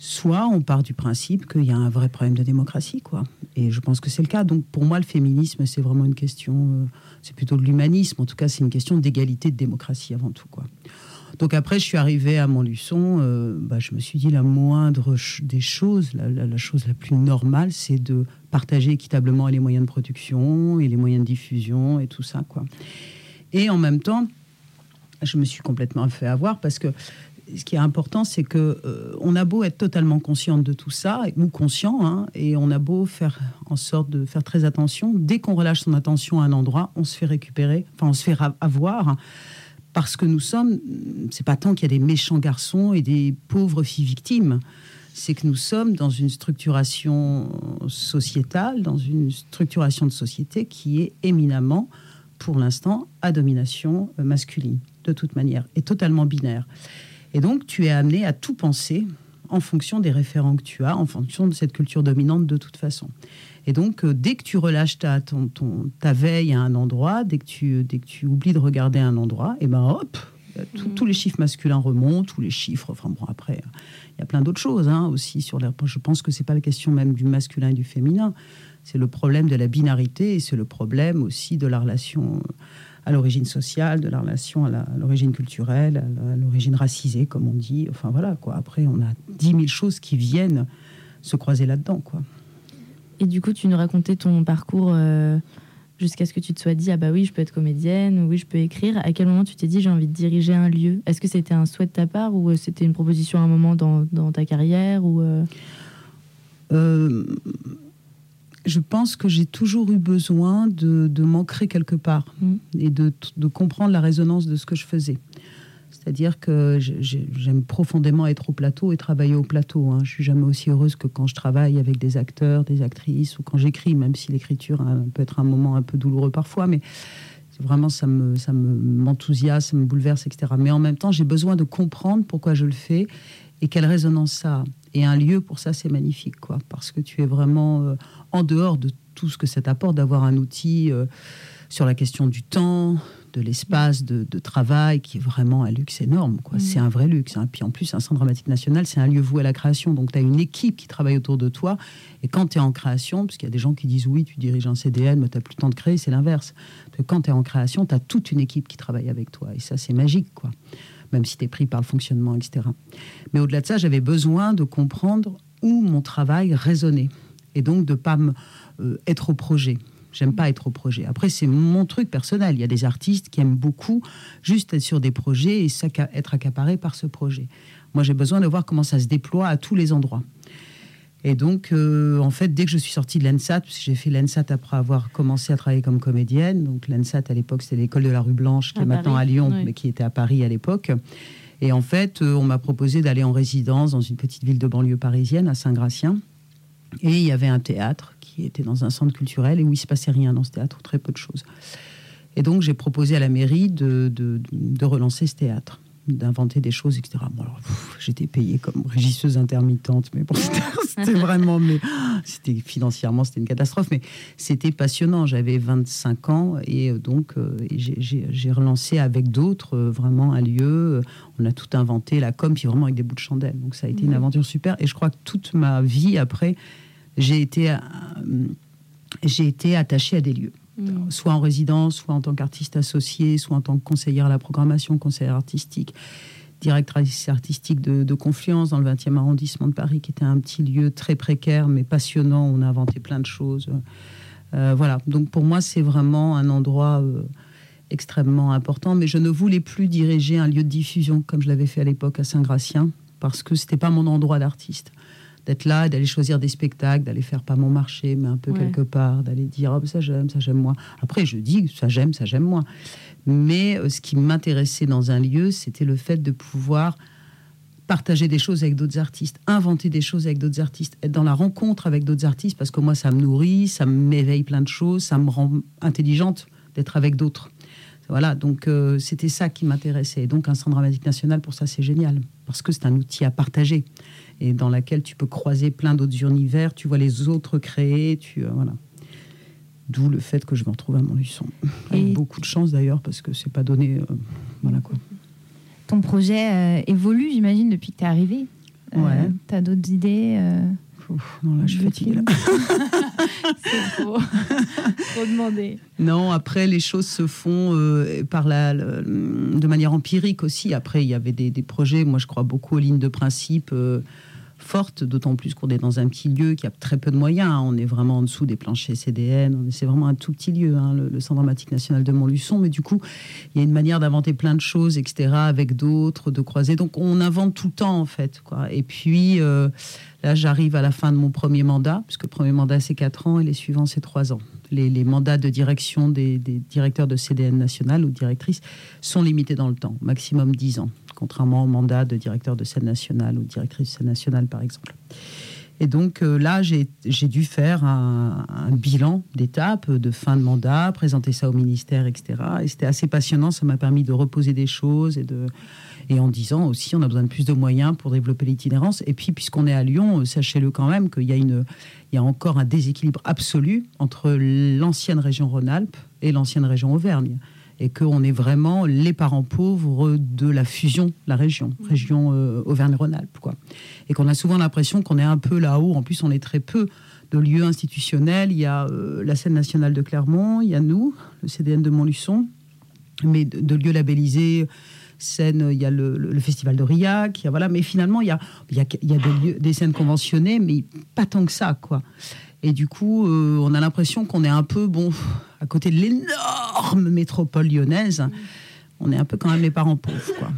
Soit on part du principe qu'il y a un vrai problème de démocratie, quoi. Et je pense que c'est le cas. Donc pour moi, le féminisme, c'est vraiment une question, euh, c'est plutôt de l'humanisme. En tout cas, c'est une question d'égalité, de démocratie avant tout, quoi. Donc après, je suis arrivée à Montluçon. Euh, bah, je me suis dit la moindre des choses, la- la chose la plus normale, c'est de partager équitablement les moyens de production et les moyens de diffusion et tout ça, quoi. Et en même temps, je me suis complètement fait avoir parce que ce qui est important, c'est que euh, on a beau être totalement consciente de tout ça, ou conscient, hein, et on a beau faire en sorte de faire très attention. Dès qu'on relâche son attention à un endroit, on se fait récupérer, enfin on se fait avoir, parce que nous sommes. C'est pas tant qu'il y a des méchants garçons et des pauvres filles victimes. C'est que nous sommes dans une structuration sociétale, dans une structuration de société qui est éminemment, pour l'instant, à domination euh, masculine, de toute manière, et totalement binaire. Et donc, tu es amené à tout penser en fonction des référents que tu as, en fonction de cette culture dominante de toute façon. Et donc, euh, dès que tu relâches ta, ton, ton- ta veille à un endroit, dès que tu, dès que tu oublies de regarder un endroit, et ben hop, euh, tout- tous les chiffres masculins remontent, tous les chiffres. Enfin bon, après, euh, il y a plein d'autres choses hein, aussi sur les. Je pense que c'est pas la question même du masculin et du féminin. C'est le problème de la binarité et c'est le problème aussi de la relation à l'origine sociale, de la relation à l'origine culturelle, à l'origine racisée, comme on dit. Enfin voilà, quoi. Après, on a dix mille choses qui viennent se croiser là-dedans, quoi.
Et du coup, tu nous racontais ton parcours euh, jusqu'à ce que tu te sois dit ah bah oui, je peux être comédienne, ou oui, je peux écrire. À quel moment tu t'es dit j'ai envie de diriger un lieu Est-ce que c'était un souhait de ta part ou euh, c'était une proposition à un moment dans, dans ta carrière ou euh,
Euh, je pense que j'ai toujours eu besoin de, de m'ancrer quelque part
Mm.
et de, de comprendre la résonance de ce que je faisais. C'est-à-dire que j'ai- j'ai- j'aime profondément être au plateau et travailler au plateau. Hein. Je suis jamais aussi heureuse que quand je travaille avec des acteurs, des actrices ou quand j'écris, même si l'écriture hein, peut être un moment un peu douloureux parfois, mais vraiment ça me ça me m'enthousiasme, ça me bouleverse, etc. Mais en même temps, j'ai besoin de comprendre pourquoi je le fais et quelle résonance ça a. Et un lieu pour ça, c'est magnifique, quoi, parce que tu es vraiment euh, en dehors de tout ce que ça t'apporte d'avoir un outil euh, sur la question du temps, de l'espace, de, de travail, qui est vraiment un luxe énorme. Quoi.
Mm.
C'est un vrai luxe. hein. Puis en plus, un centre dramatique national, c'est un lieu voué à la création. Donc tu as une équipe qui travaille autour de toi. Et quand tu es en création, parce qu'il y a des gens qui disent oui, tu diriges un CDN, mais tu n'as plus le temps de créer, c'est l'inverse. Quand tu es en création, tu as toute une équipe qui travaille avec toi. Et ça, c'est magique, quoi. Même si tu es pris par le fonctionnement, etc. Mais au-delà de ça, j'avais besoin de comprendre où mon travail résonnait. Et donc de pas euh, être au projet. J'aime pas être au projet. Après, c'est mon truc personnel. Il y a des artistes qui aiment beaucoup juste être sur des projets et être accaparés par ce projet. Moi, j'ai besoin de voir comment ça se déploie à tous les endroits. Et donc, euh, en fait, dès que je suis sortie de l'ENSAT, j'ai fait l'ENSAT après avoir commencé à travailler comme comédienne, donc l'ENSAT à l'époque c'était l'école de la rue Blanche, qui
À
est maintenant à Lyon,
oui.
mais qui était à Paris à l'époque. Et en fait, euh, on m'a proposé d'aller en résidence dans une petite ville de banlieue parisienne, à Saint-Gratien. Et il y avait un théâtre qui était dans un centre culturel et où il se passait rien dans ce théâtre, très peu de choses. Et donc j'ai proposé à la mairie de, de, de relancer ce théâtre, d'inventer des choses, etc. Bon, alors, j'étais payée comme régisseuse intermittente, mais bon, c'était- vraiment, mais c'était financièrement, c'était une catastrophe, mais c'était passionnant. J'avais 25 ans et euh, donc euh, j'ai relancé avec d'autres euh, vraiment un lieu. On a tout inventé, la com, puis vraiment avec des bouts de chandelle. Donc ça a été une aventure super. Et je crois que toute ma vie après, j'ai été, euh, j'ai été attachée à des lieux
Mm.
soit en résidence, soit en tant qu'artiste associé, soit en tant que conseillère à la programmation, conseillère artistique, directrice artistique de, de Confluence dans le 20e arrondissement de Paris, qui était un petit lieu très précaire mais passionnant. On a inventé plein de choses. Euh, voilà, donc pour moi, c'est vraiment un endroit euh, extrêmement important. Mais je ne voulais plus diriger un lieu de diffusion comme je l'avais fait à l'époque à Saint-Gratien, parce que c'était pas mon endroit d'artiste d'être là, et d'aller choisir des spectacles, d'aller faire pas mon marché, mais un peu
Ouais.
quelque part, d'aller dire oh, ça j'aime, ça j'aime moins. Après, je dis ça j'aime, ça j'aime moins. Mais euh, ce qui m'intéressait dans un lieu, c'était le fait de pouvoir partager des choses avec d'autres artistes, inventer des choses avec d'autres artistes, être dans la rencontre avec d'autres artistes, parce que moi, ça me nourrit, ça m'éveille plein de choses, ça me rend intelligente d'être avec d'autres. Voilà, donc euh, c'était ça qui m'intéressait. Et donc un centre dramatique national, pour ça, c'est génial, parce que c'est un outil à partager, et dans lequel tu peux croiser plein d'autres univers, tu vois les autres créer, tu... euh, voilà. D'où le fait que je me retrouve à Montluçon. Avec beaucoup de chance d'ailleurs, parce que c'est pas donné... euh, voilà quoi.
Ton projet euh, évolue, j'imagine, depuis que tu es arrivé.
Ouais.
Tu as d'autres idées
Ouf, non, là, je suis fatiguée. là.
C'est trop, trop demandé.
Non, après, les choses se font euh, par la, le- de manière empirique aussi. Après, il y avait des, des projets. Moi, je crois beaucoup aux lignes de principe euh, d'autant plus qu'on est dans un petit lieu qui a très peu de moyens. hein. On est vraiment en dessous des planchers CDN. C'est vraiment un tout petit lieu, hein, le, Centre dramatique national de Montluçon. Mais du coup, il y a une manière d'inventer plein de choses, etc., avec d'autres, de croiser. Donc, on invente tout le temps, en fait. Et puis, euh, là, j'arrive à la fin de mon premier mandat, puisque le premier mandat, c'est 4 ans, et les suivants, c'est 3 ans. Les, mandats de direction des, des directeurs de CDN national ou directrices sont limités dans le temps, maximum 10 ans, contrairement au mandat de directeur de scène nationale ou directrice de scène nationale, par exemple. Et donc euh, là, j'ai dû faire un, bilan d'étape de fin de mandat, présenter ça au ministère, etc. Et c'était assez passionnant. Ça m'a permis de reposer des choses et de et en disant aussi, on a besoin de plus de moyens pour développer l'itinérance. Et puis, puisqu'on est à Lyon, euh, sachez-le quand même qu'il y y a encore un déséquilibre absolu entre l'ancienne région Rhône-Alpes et l'ancienne région Auvergne. Et qu'on est vraiment les parents pauvres de la fusion la région, région euh, Auvergne-Rhône-Alpes. quoi. Et qu'on a souvent l'impression qu'on est un peu là-haut. En plus, on est très peu de lieux institutionnels. Il y a euh, la scène nationale de Clermont, il y a nous, le CDN de Montluçon, mais de, de lieux labellisés. Scène, il y a le, le- le festival de Riac, il y a, voilà, mais finalement, il y a, il y a, il y a des, lieux- des scènes conventionnées, mais pas tant que ça, quoi. Et du coup, euh, on a l'impression qu'on est un peu, bon, à côté de l'énorme métropole lyonnaise, on est un peu quand même les parents pauvres, quoi.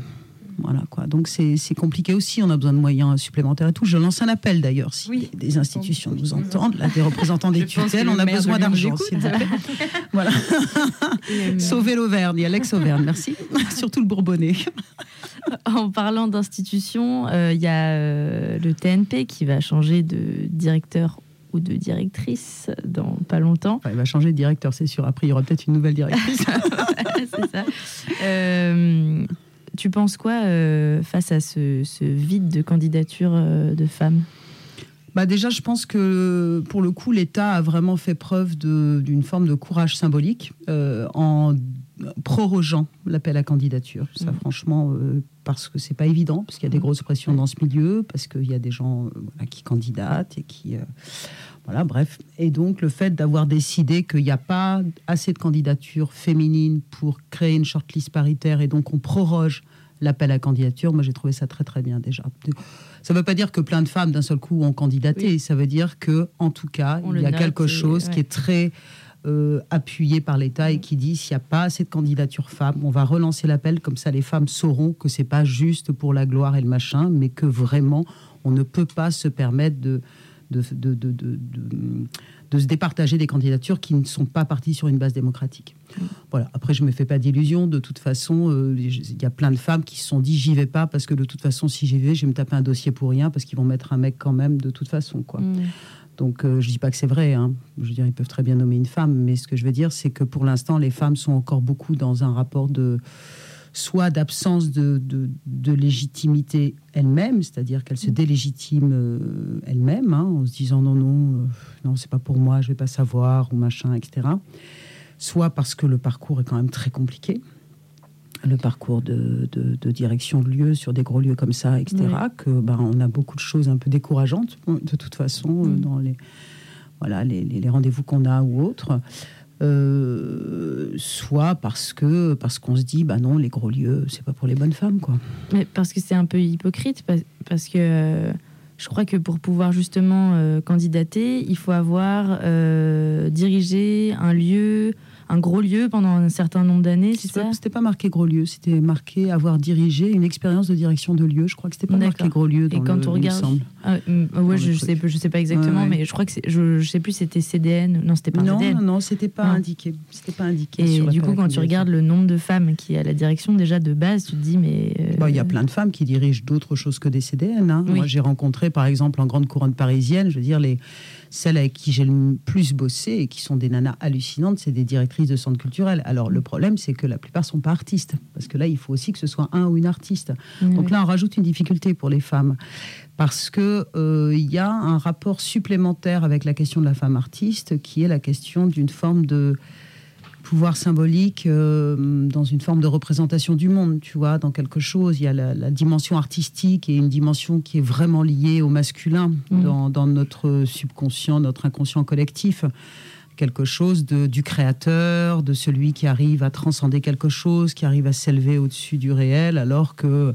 Voilà, quoi. Donc c'est compliqué aussi, on a besoin de moyens supplémentaires et tout. Je lance un appel d'ailleurs, si
Oui.
des institutions nous entendent, là, des représentants des tutelles, on a besoin d'argent, s'il vous plaît. Voilà. Sauver l'Auvergne, il y a l'ex-Auvergne, merci. Surtout le Bourbonnais.
En parlant d'institutions, euh, il y a euh, le TNP qui va changer de directeur ou de directrice dans pas longtemps.
Enfin, il va changer de directeur, c'est sûr. Après, il y aura peut-être une nouvelle directrice.
c'est ça. Euh, tu penses quoi euh, face à ce, ce vide de candidature euh, de femmes?
Bah déjà, je pense que pour le coup, l'État a vraiment fait preuve d'une forme de courage symbolique euh, en prorogeant l'appel à candidature. Ça,
Mhm.
franchement, euh, parce que c'est pas évident, parce qu'il y a des grosses pressions dans ce milieu, parce qu'il y a des gens euh, voilà, qui candidatent et qui. euh, voilà, bref. Et donc, le fait d'avoir décidé qu'il n'y a pas assez de candidatures féminines pour créer une shortlist paritaire et donc on proroge l'appel à candidature, moi j'ai trouvé ça très très bien déjà. Ça ne veut pas dire que plein de femmes d'un seul coup ont candidaté,
Oui.
ça veut dire que en tout cas,
On
il y a quelque
et-
chose qui est très euh, appuyé par l'État et qui dit s'il n'y a pas assez de candidatures femmes, on va relancer l'appel, comme ça les femmes sauront que c'est pas juste pour la gloire et le machin, mais que vraiment on ne peut pas se permettre de, de, de, de, de- se départager des candidatures qui ne sont pas parties sur une base démocratique. Voilà. Après, je me fais pas d'illusions. De toute façon, euh, il y a plein de femmes qui se sont dit j'y vais pas parce que de toute façon, si j'y vais, je vais me taper un dossier pour rien parce qu'ils vont mettre un mec quand même de toute façon, quoi.
Mm.
Donc, euh, je dis pas que c'est vrai. hein. Je veux dire, ils peuvent très bien nommer une femme, mais ce que je veux dire, c'est que pour l'instant, les femmes sont encore beaucoup dans un rapport de soit d'absence de, de- de légitimité elles-mêmes, c'est-à-dire qu'elles se délégitiment euh, elles-mêmes, hein, en se disant non, non, euh, non, c'est pas pour moi, je vais pas savoir, ou machin, etc. Soit parce que le parcours est quand même très compliqué, le parcours de, de- de direction de lieu sur des gros lieux comme ça, etc.
Ouais.
Que ben, on a beaucoup de choses un peu décourageantes de toute façon
Mm.
dans les voilà les, rendez-vous qu'on a ou autres. Euh, soit parce que parce qu'on se dit bah non les gros lieux c'est pas pour les bonnes femmes quoi.
Mais parce que c'est un peu hypocrite, parce, parce que euh, je crois que pour pouvoir justement euh, candidater, il faut avoir euh, dirigé un lieu, un gros lieu pendant un certain nombre d'années,
C'était pas, pas marqué gros lieu, c'était marqué avoir dirigé une expérience de direction de lieu. Je crois que c'était pas marqué gros lieu dans
Et quand
le,
on regarde-. Ah, mm, ouais, je sais, je sais pas exactement,
Ouais, ouais.
mais je crois que je, je sais plus c'était CDN. Non, c'était pas
Non,
CDN.
non, non, c'était pas
Non.
indiqué. C'était pas indiqué.
Et du coup, quand tu regardes le nombre de femmes qui à la direction, déjà de base, tu te dis, mais. euh,
Bon, Il y a plein de femmes qui dirigent d'autres choses que des CDN. hein.
Oui.
Moi, j'ai rencontré, par exemple, en grande couronne parisienne, je veux dire, les, celles avec qui j'ai le plus bossé et qui sont des nanas hallucinantes, c'est des directrices de centres culturels. Alors, le problème, c'est que la plupart sont pas artistes. Parce que là, il faut aussi que ce soit un ou une artiste. Donc là, on rajoute une difficulté pour les femmes. Parce que euh, il y a un rapport supplémentaire avec la question de la femme artiste, qui est la question d'une forme de pouvoir symbolique euh, dans une forme de représentation du monde, tu vois, dans quelque chose. Il y a la, la dimension artistique et une dimension qui est vraiment liée au masculin
Mhm.
dans, dans notre subconscient, notre inconscient collectif. Quelque chose de, du créateur, de celui qui arrive à transcender quelque chose, qui arrive à s'élever au-dessus du réel, alors que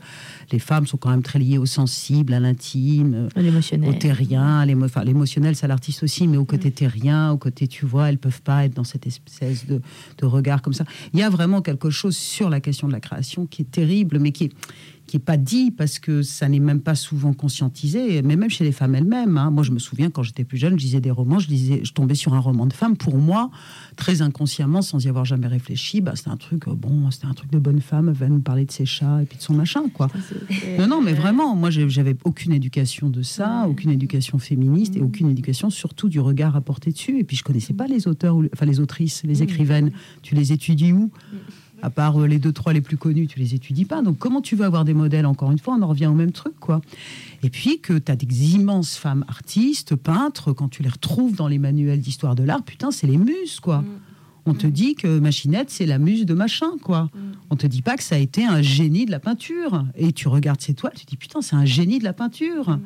les femmes sont quand même très liées au sensible, à l'intime, au terrien, à l'émotionnel, c'est l'artiste aussi, mais au côté terrien, au côté, tu vois, elles peuvent pas être dans cette espèce de, de regard comme ça. Il y a vraiment quelque chose sur la question de la création qui est terrible, mais qui est, qui est pas dit parce que ça n'est même pas souvent conscientisé, mais même chez les femmes elles-mêmes. hein. Moi, je me souviens quand j'étais plus jeune, je lisais des romans, je, lisais, je tombais sur un roman de femme. Pour moi, très inconsciemment, sans y avoir jamais réfléchi, bah, c'était un truc, euh, bon, c'était un truc de bonne femme, elle va nous parler de ses chats et puis de son machin, quoi. Non, non, mais vraiment, moi, j'avais aucune éducation de ça, aucune éducation féministe et aucune éducation surtout du regard à porter dessus. Et puis, je connaissais pas les auteurs, enfin les autrices, les écrivaines. Tu les étudies où? À part euh, les deux, trois les plus connus, tu les étudies pas. Donc, comment tu veux avoir des modèles Encore une fois, on en revient au même truc, quoi. Et puis, que tu as des immenses femmes artistes, peintres, quand tu les retrouves dans les manuels d'histoire de l'art, putain, c'est les muses, quoi. On te dit que Machinette, c'est la muse de machin, quoi. On te dit pas que ça a été un génie de la peinture. Et tu regardes ces toiles, tu te dis putain, c'est un génie de la peinture. Le-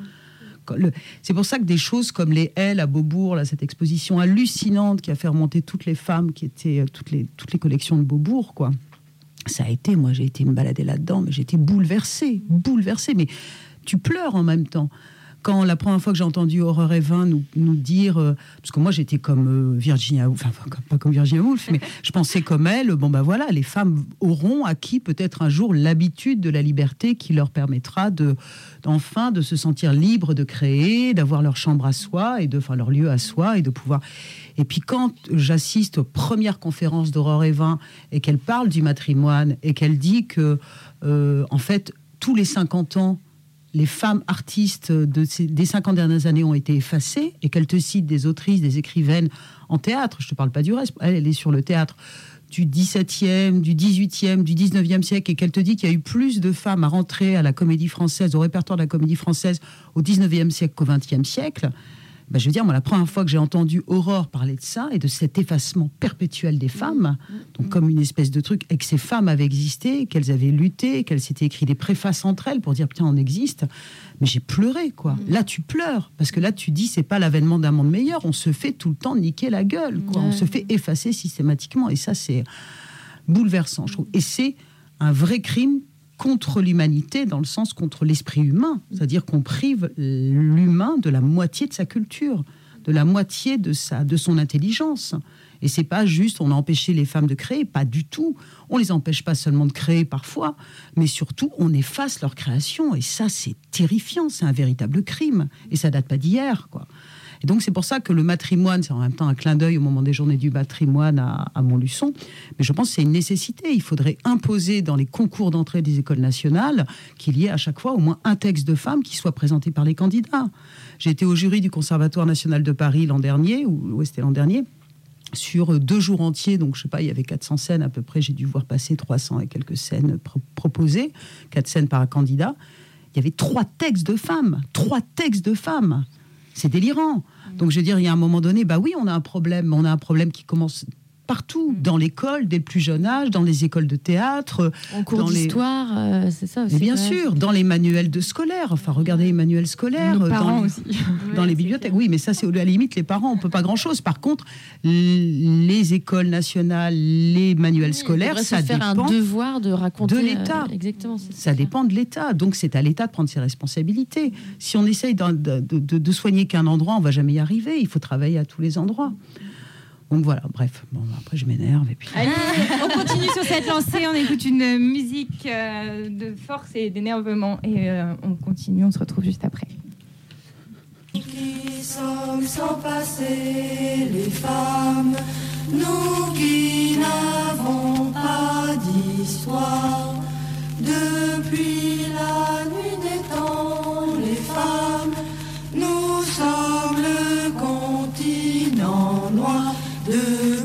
C'est pour ça que des choses comme les L à Beaubourg, cette exposition hallucinante qui a fait remonter toutes les femmes qui étaient euh, toutes les toutes les collections de Beaubourg, quoi. ça a été, moi j'ai été me balader là-dedans, mais j'étais bouleversée, bouleversée, mais tu pleures en même temps. Quand la première fois que j'ai entendu Aurore Evin nous, nous dire, euh, parce que moi j'étais comme euh, Virginia Woolf, enfin comme- pas comme Virginia Woolf, mais je pensais comme elle, bon ben voilà, les femmes auront acquis peut-être un jour l'habitude de la liberté qui leur permettra de d'enfin de se sentir libres de créer, d'avoir leur chambre à soi et de, enfin leur lieu à soi et de pouvoir. Et puis quand j'assiste aux premières conférences d'Aurore Evin et qu'elle parle du matrimoine et qu'elle dit que euh, en fait tous les 50 ans les femmes artistes des 50 dernières années ont été effacées et qu'elle te cite des autrices, des écrivaines en théâtre, je te parle pas du reste, elle, elle est sur le théâtre du 17e, du 18e, du 19e siècle et qu'elle te dit qu'il y a eu plus de femmes à rentrer à la comédie française, au répertoire de la comédie française au 19e siècle qu'au 20e siècle, ben, je veux dire, moi, la première fois que j'ai entendu Aurore parler de ça et de cet effacement perpétuel des femmes, donc comme une espèce de truc, et que ces femmes avaient existé, qu'elles avaient lutté, qu'elles s'étaient écrit des préfaces entre elles pour dire putain, on existe. Mais j'ai pleuré, quoi. Là, tu pleures parce que là, tu dis c'est pas l'avènement d'un monde meilleur. On se fait tout le temps niquer la gueule, quoi. On se fait effacer systématiquement, et ça, c'est bouleversant, je trouve. Et c'est un vrai crime contre l'humanité dans le sens contre l'esprit humain, c'est-à-dire qu'on prive l'humain de la moitié de sa culture, de la moitié de sa de son intelligence. Et c'est pas juste on a empêché les femmes de créer, pas du tout. On les empêche pas seulement de créer parfois, mais surtout on efface leur création et ça c'est terrifiant, c'est un véritable crime et ça date pas d'hier quoi. Et donc c'est pour ça que le matrimoine, c'est en même temps un clin d'œil au moment des journées du matrimoine à, Montluçon. Mais je pense que c'est une nécessité. Il faudrait imposer dans les concours d'entrée des écoles nationales qu'il y ait à chaque fois au moins un texte de femme qui soit présenté par les candidats. J'ai été au jury du Conservatoire national de Paris l'an dernier, ou c'était l'an dernier, sur deux jours entiers. Donc je sais pas, il y avait 400 scènes à peu près. J'ai dû voir passer 300 et quelques scènes pro- proposées, quatre scènes par candidat. Il y avait trois textes de femmes, trois textes de femmes. C'est délirant. Donc, je veux dire, il y a un moment donné, bah oui, on a un problème. On a un problème qui commence partout, dans l'école, dès le plus jeune âge, dans les écoles de théâtre,
En cours
Dans les-
d'histoire, euh, c'est ça aussi.
mais bien sûr, dans les manuels de scolaires. Enfin, regardez les manuels scolaires.
Nos
euh,
parents
dans, les-
aussi.
dans les bibliothèques. Oui, mais ça, c'est à la limite, les parents, on peut pas grand-chose. Par contre, les écoles nationales, les manuels scolaires,
se
ça
faire
dépend.
un devoir de raconter.
de l'État.
euh, exactement. c'est
Ça dépend de l'État. Donc, c'est à l'État de prendre ses responsabilités. Si on essaye d'en- de, de- de- de soigner qu'un endroit, on va jamais y arriver. Il faut travailler à tous les endroits. Donc voilà, bref. Bon, après, je m'énerve. Et puis...
Allez, on continue sur cette lancée, on écoute une musique euh, de force et d'énervement et euh, on continue, on se retrouve juste après.
Qui sommes sans passé les femmes, nous qui n'avons pas d'histoire. Depuis la nuit des temps, les femmes, nous sommes le continent noir,
deux.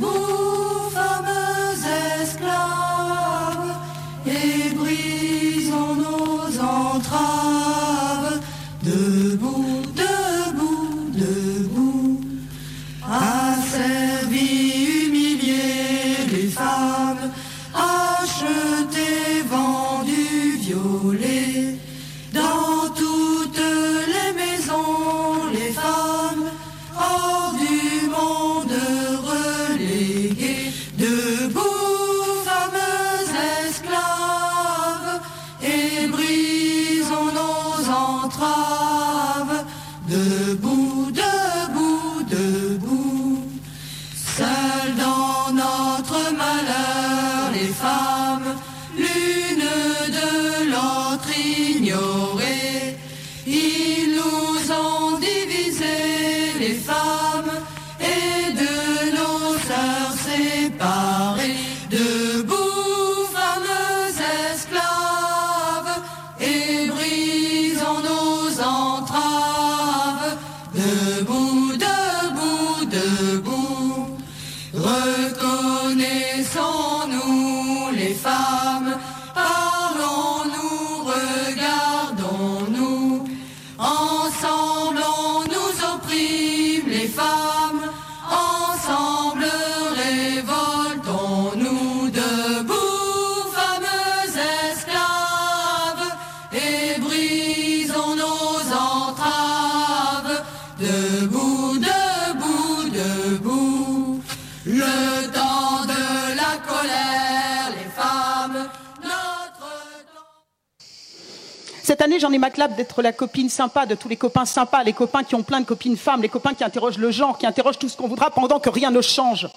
do. J'en ai ma clap d'être la copine sympa de tous les copains sympas, les copains qui ont plein de copines femmes, les copains qui interrogent le genre, qui interrogent tout ce qu'on voudra pendant que rien ne change.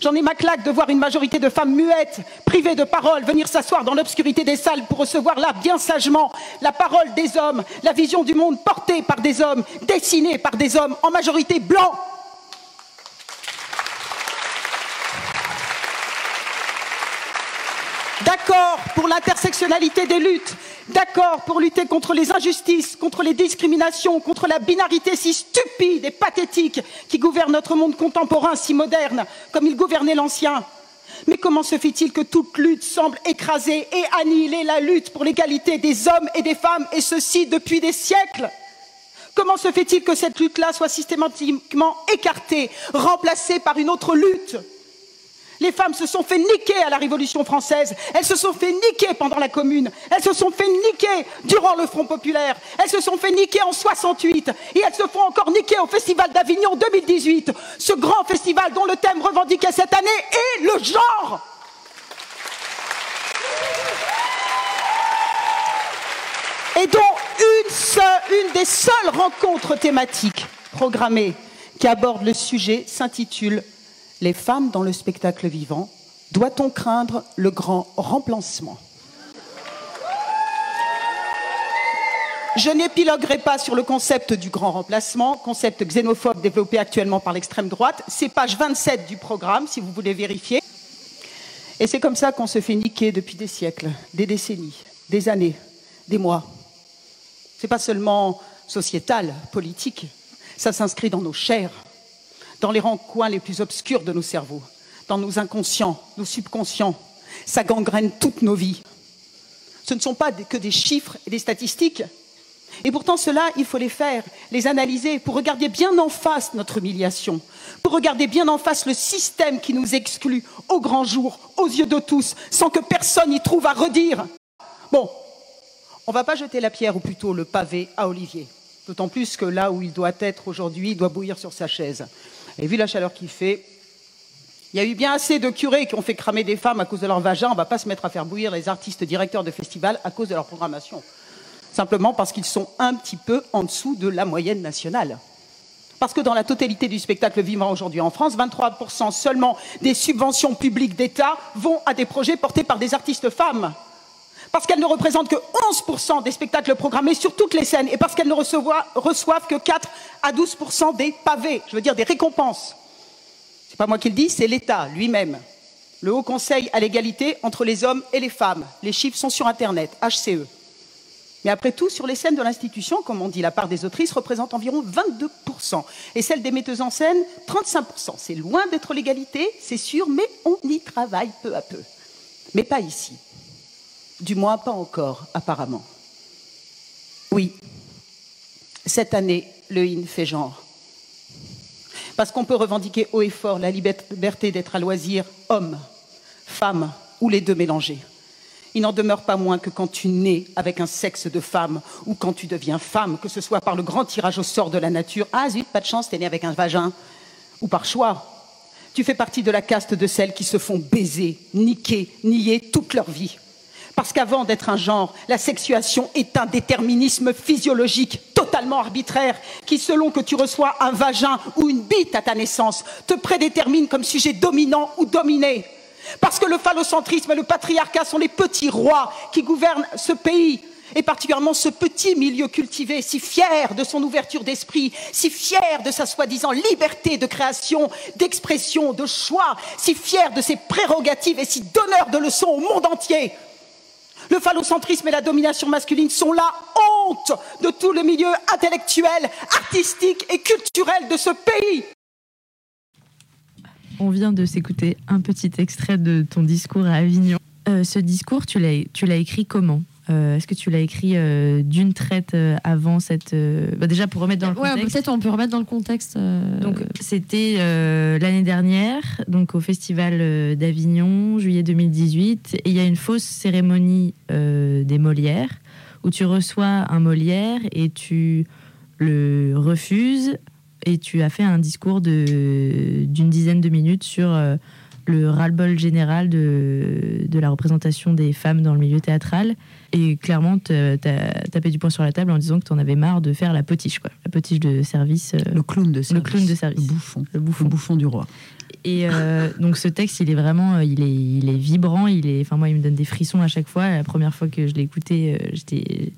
J'en ai ma claque de voir une majorité de femmes muettes, privées de parole, venir s'asseoir dans l'obscurité des salles pour recevoir là, bien sagement, la parole des hommes, la vision du monde portée par des hommes, dessinée par des hommes, en majorité blancs. D'accord pour l'intersectionnalité des luttes, d'accord pour lutter contre les injustices, contre les discriminations, contre la binarité si stupide et pathétique qui gouverne notre monde contemporain si moderne, comme il gouvernait l'ancien. Mais comment se fait-il que toute lutte semble écraser et annihiler la lutte pour l'égalité des hommes et des femmes, et ceci depuis des siècles? Comment se fait-il que cette lutte-là soit systématiquement écartée, remplacée par une autre lutte? Les femmes se sont fait niquer à la Révolution française. Elles se sont fait niquer pendant la Commune. Elles se sont fait niquer durant le Front populaire. Elles se sont fait niquer en 68. Et elles se font encore niquer au Festival d'Avignon 2018. Ce grand festival dont le thème revendiqué cette année est le genre. Et dont une, une des seules rencontres thématiques programmées qui aborde le sujet s'intitule les femmes dans le spectacle vivant, doit-on craindre le grand remplacement? Je n'épiloguerai pas sur le concept du grand remplacement, concept xénophobe développé actuellement par l'extrême droite. C'est page 27 du programme, si vous voulez vérifier. Et c'est comme ça qu'on se fait niquer depuis des siècles, des décennies, des années, des mois. C'est pas seulement sociétal, politique, ça s'inscrit dans nos chairs, dans les coins les plus obscurs de nos cerveaux, dans nos inconscients, nos subconscients. Ça gangrène toutes nos vies. Ce ne sont pas que des chiffres et des statistiques. Et pourtant, cela, il faut les faire, les analyser, pour regarder bien en face notre humiliation, pour regarder bien en face le système qui nous exclut au grand jour, aux yeux de tous, sans que personne y trouve à redire. Bon, on ne va pas jeter la pierre, ou plutôt le pavé, à Olivier. D'autant plus que là où il doit être aujourd'hui, il doit bouillir sur sa chaise. Et vu la chaleur qu'il fait, il y a eu bien assez de curés qui ont fait cramer des femmes à cause de leur vagin. On ne va pas se mettre à faire bouillir les artistes directeurs de festivals à cause de leur programmation. Simplement parce qu'ils sont un petit peu en dessous de la moyenne nationale. Parce que dans la totalité du spectacle vivant aujourd'hui en France, 23% seulement des subventions publiques d'État vont à des projets portés par des artistes femmes. Parce qu'elles ne représentent que 11% des spectacles programmés sur toutes les scènes et parce qu'elles ne reçoivent que 4 à 12% des pavés, je veux dire des récompenses. Ce n'est pas moi qui le dis, c'est l'État lui-même. Le Haut Conseil à l'égalité entre les hommes et les femmes. Les chiffres sont sur Internet, HCE. Mais après tout, sur les scènes de l'institution, comme on dit, la part des autrices représente environ 22%. Et celle des metteuses en scène, 35%. C'est loin d'être l'égalité, c'est sûr, mais on y travaille peu à peu. Mais pas ici. Du moins, pas encore, apparemment. Oui, cette année, le IN fait genre. Parce qu'on peut revendiquer haut et fort la liberté d'être à loisir homme, femme ou les deux mélangés. Il n'en demeure pas moins que quand tu nais avec un sexe de femme ou quand tu deviens femme, que ce soit par le grand tirage au sort de la nature, ah zut, pas de chance, t'es né avec un vagin, ou par choix, tu fais partie de la caste de celles qui se font baiser, niquer, nier toute leur vie. Parce qu'avant d'être un genre, la sexuation est un déterminisme physiologique totalement arbitraire qui, selon que tu reçois un vagin ou une bite à ta naissance, te prédétermine comme sujet dominant ou dominé. Parce que le phallocentrisme et le patriarcat sont les petits rois qui gouvernent ce pays et particulièrement ce petit milieu cultivé, si fier de son ouverture d'esprit, si fier de sa soi-disant liberté de création, d'expression, de choix, si fier de ses prérogatives et si donneur de leçons au monde entier. Le phallocentrisme et la domination masculine sont la honte de tout le milieu intellectuel, artistique et culturel de ce pays.
On vient de s'écouter un petit extrait de ton discours à Avignon. Euh, ce discours, tu l'as écrit comment? Euh, Est-ce que tu l'as écrit euh, d'une traite euh, avant cette. Bah, déjà pour remettre dans le contexte.
peut-être on peut remettre dans le contexte.
Donc c'était l'année dernière, donc au Festival d'Avignon, juillet 2018, et il y a une fausse cérémonie des Molières où tu reçois un Molière et tu le refuses et tu as fait un discours d'une dizaine de minutes sur le ras-le-bol général de, de la représentation des femmes dans le milieu théâtral. Et clairement, t'as tapé du poing sur la table en disant que t'en avais marre de faire la potiche, quoi. La potiche de service. euh,
Le clown de service.
clown de service.
Le bouffon.
le bouffon.
Le bouffon du roi.
Et euh, donc ce texte, il est vraiment, euh, il est, il est vibrant. Il est, enfin moi, il me donne des frissons à chaque fois. La première fois que je l'ai écouté, j'étais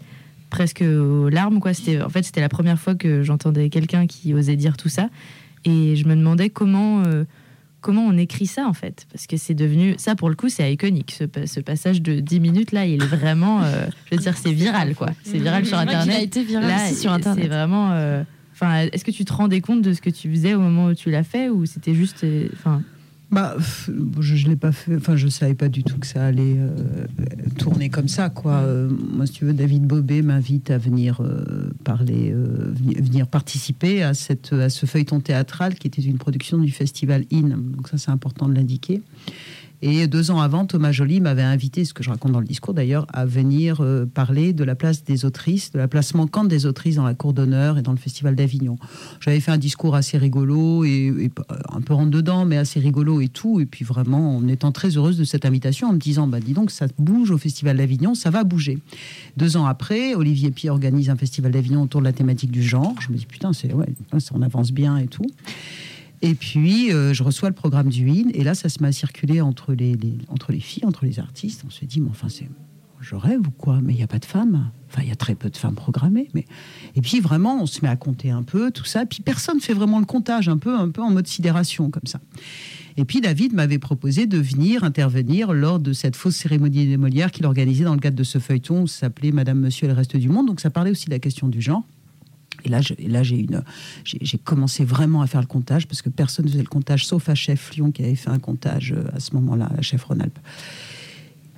presque aux larmes, quoi. C'était, en fait, c'était la première fois que j'entendais quelqu'un qui osait dire tout ça. Et je me demandais comment, euh, comment on écrit ça, en fait, parce que c'est devenu, ça pour le coup, c'est iconique. Ce, pa- ce passage de 10 minutes là, il est vraiment, euh, je veux dire, c'est viral, quoi. C'est viral sur
C'est qu'il a
Internet.
été viral
Là,
aussi sur
c'est
Internet.
vraiment. euh, Enfin, est-ce que tu te rendais compte de ce que tu faisais au moment où tu l'as fait, ou c'était juste, euh, enfin.
Bah, je, je l'ai pas fait. Enfin, je savais pas du tout que ça allait euh, tourner comme ça, quoi. Euh, moi, si tu veux, David Bobet m'invite à venir euh, parler, veni- venir participer à cette à ce feuilleton théâtral qui était une production du festival In. Donc ça, c'est important de l'indiquer. Et deux ans avant, Thomas Joly m'avait invité, ce que je raconte dans le discours d'ailleurs, à venir euh, parler de la place des autrices, de la place manquante des autrices dans la cour d'honneur et dans le festival d'Avignon. J'avais fait un discours assez rigolo et, et un peu rentre dedans, mais assez rigolo et tout. Et puis vraiment, en étant très heureuse de cette invitation, en me disant, bah dis donc, ça bouge au festival d'Avignon, ça va bouger. Deux ans après, Olivier Pierre organise un festival d'Avignon autour de la thématique du genre. Je me dis, putain, c'est ouais, on avance bien et tout. Et puis, euh, je reçois le programme du IN, et là, ça se met à circuler entre les, entre les filles, entre les artistes. On se dit, mais enfin, c'est. Je rêve ou quoi? Mais il n'y a pas de femmes. Enfin, il y a très peu de femmes programmées. Mais... Et puis, vraiment, on se met à compter un peu, tout ça. Puis, personne ne fait vraiment le comptage, un peu, un peu en mode sidération, comme ça. Et puis, David m'avait proposé de venir intervenir lors de cette fausse cérémonie des Molières qu'il organisait dans le cadre de ce feuilleton. S'appelait Madame, Monsieur et le reste du monde. Donc, ça parlait aussi de la question du genre. Et là, j'ai commencé vraiment à faire le comptage parce que personne ne faisait le comptage sauf chef Lyon qui avait fait un comptage euh, à ce moment-là, à chef Rhône-Alpes.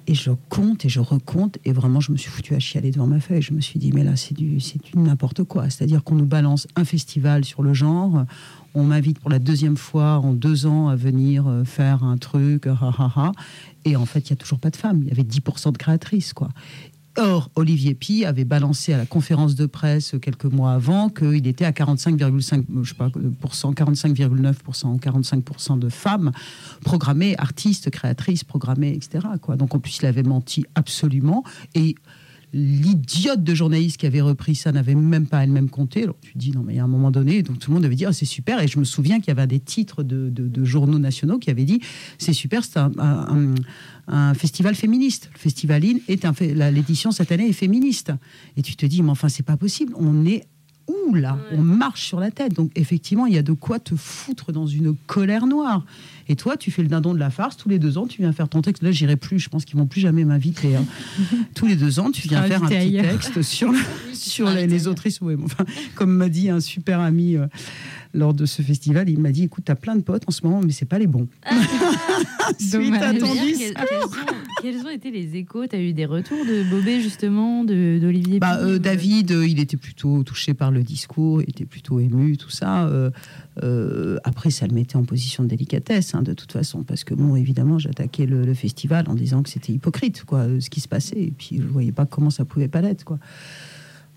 Et je compte et je recompte et vraiment je me suis foutu à chialer devant ma feuille. Je me suis dit mais là c'est du n'importe quoi. C'est-à-dire qu'on nous balance un festival sur le genre, on m'invite pour la deuxième fois en deux ans à venir euh, faire un truc, et en fait il y a toujours pas de femmes. Il y avait 10% de créatrices quoi. Or, Olivier Pi avait balancé à la conférence de presse quelques mois avant qu'il était à 45,5, je sais pas, pour cent, 45,9%, 45% de femmes programmées, artistes, créatrices, programmées, etc. Donc, en plus, il avait menti absolument. Et l'idiote de journaliste qui avait repris ça n'avait même pas elle-même compté. Alors, tu dis, non, mais a un moment donné, donc tout le monde devait dire, Ah, c'est super. Et je me souviens qu'il y avait des titres de, de- journaux nationaux qui avaient dit, c'est super, c'est un, festival féministe. Le festival IN est un l'édition cette année est féministe. Et tu te dis, mais enfin, c'est pas possible. On est où là On marche sur la tête. Donc effectivement, il y a de quoi te foutre dans une colère noire. Et toi, tu fais le dindon de la farce. Tous les deux ans, tu viens faire ton texte. Là, j'irai plus. Je pense qu'ils vont plus jamais m'inviter. hein. Tous les deux ans, tu viens faire un petit texte sur, sur les, les autrices. Ouais, mais enfin, comme m'a dit un super ami euh, lors de ce festival, il m'a dit écoute, t'as plein de potes en ce moment, mais c'est pas les bons. Suite à ton discours.
Quels ont, été les échos? T'as eu des retours de Bobé justement, de- d'Olivier
Bah, euh, David, euh, il était plutôt touché par le discours, il était plutôt ému, tout ça. Euh, après, ça le mettait en position de délicatesse, hein, de toute façon, parce que, bon, évidemment, j'attaquais le, le festival en disant que c'était hypocrite, quoi, ce qui se passait, et puis je voyais pas comment ça pouvait pas l'être, quoi.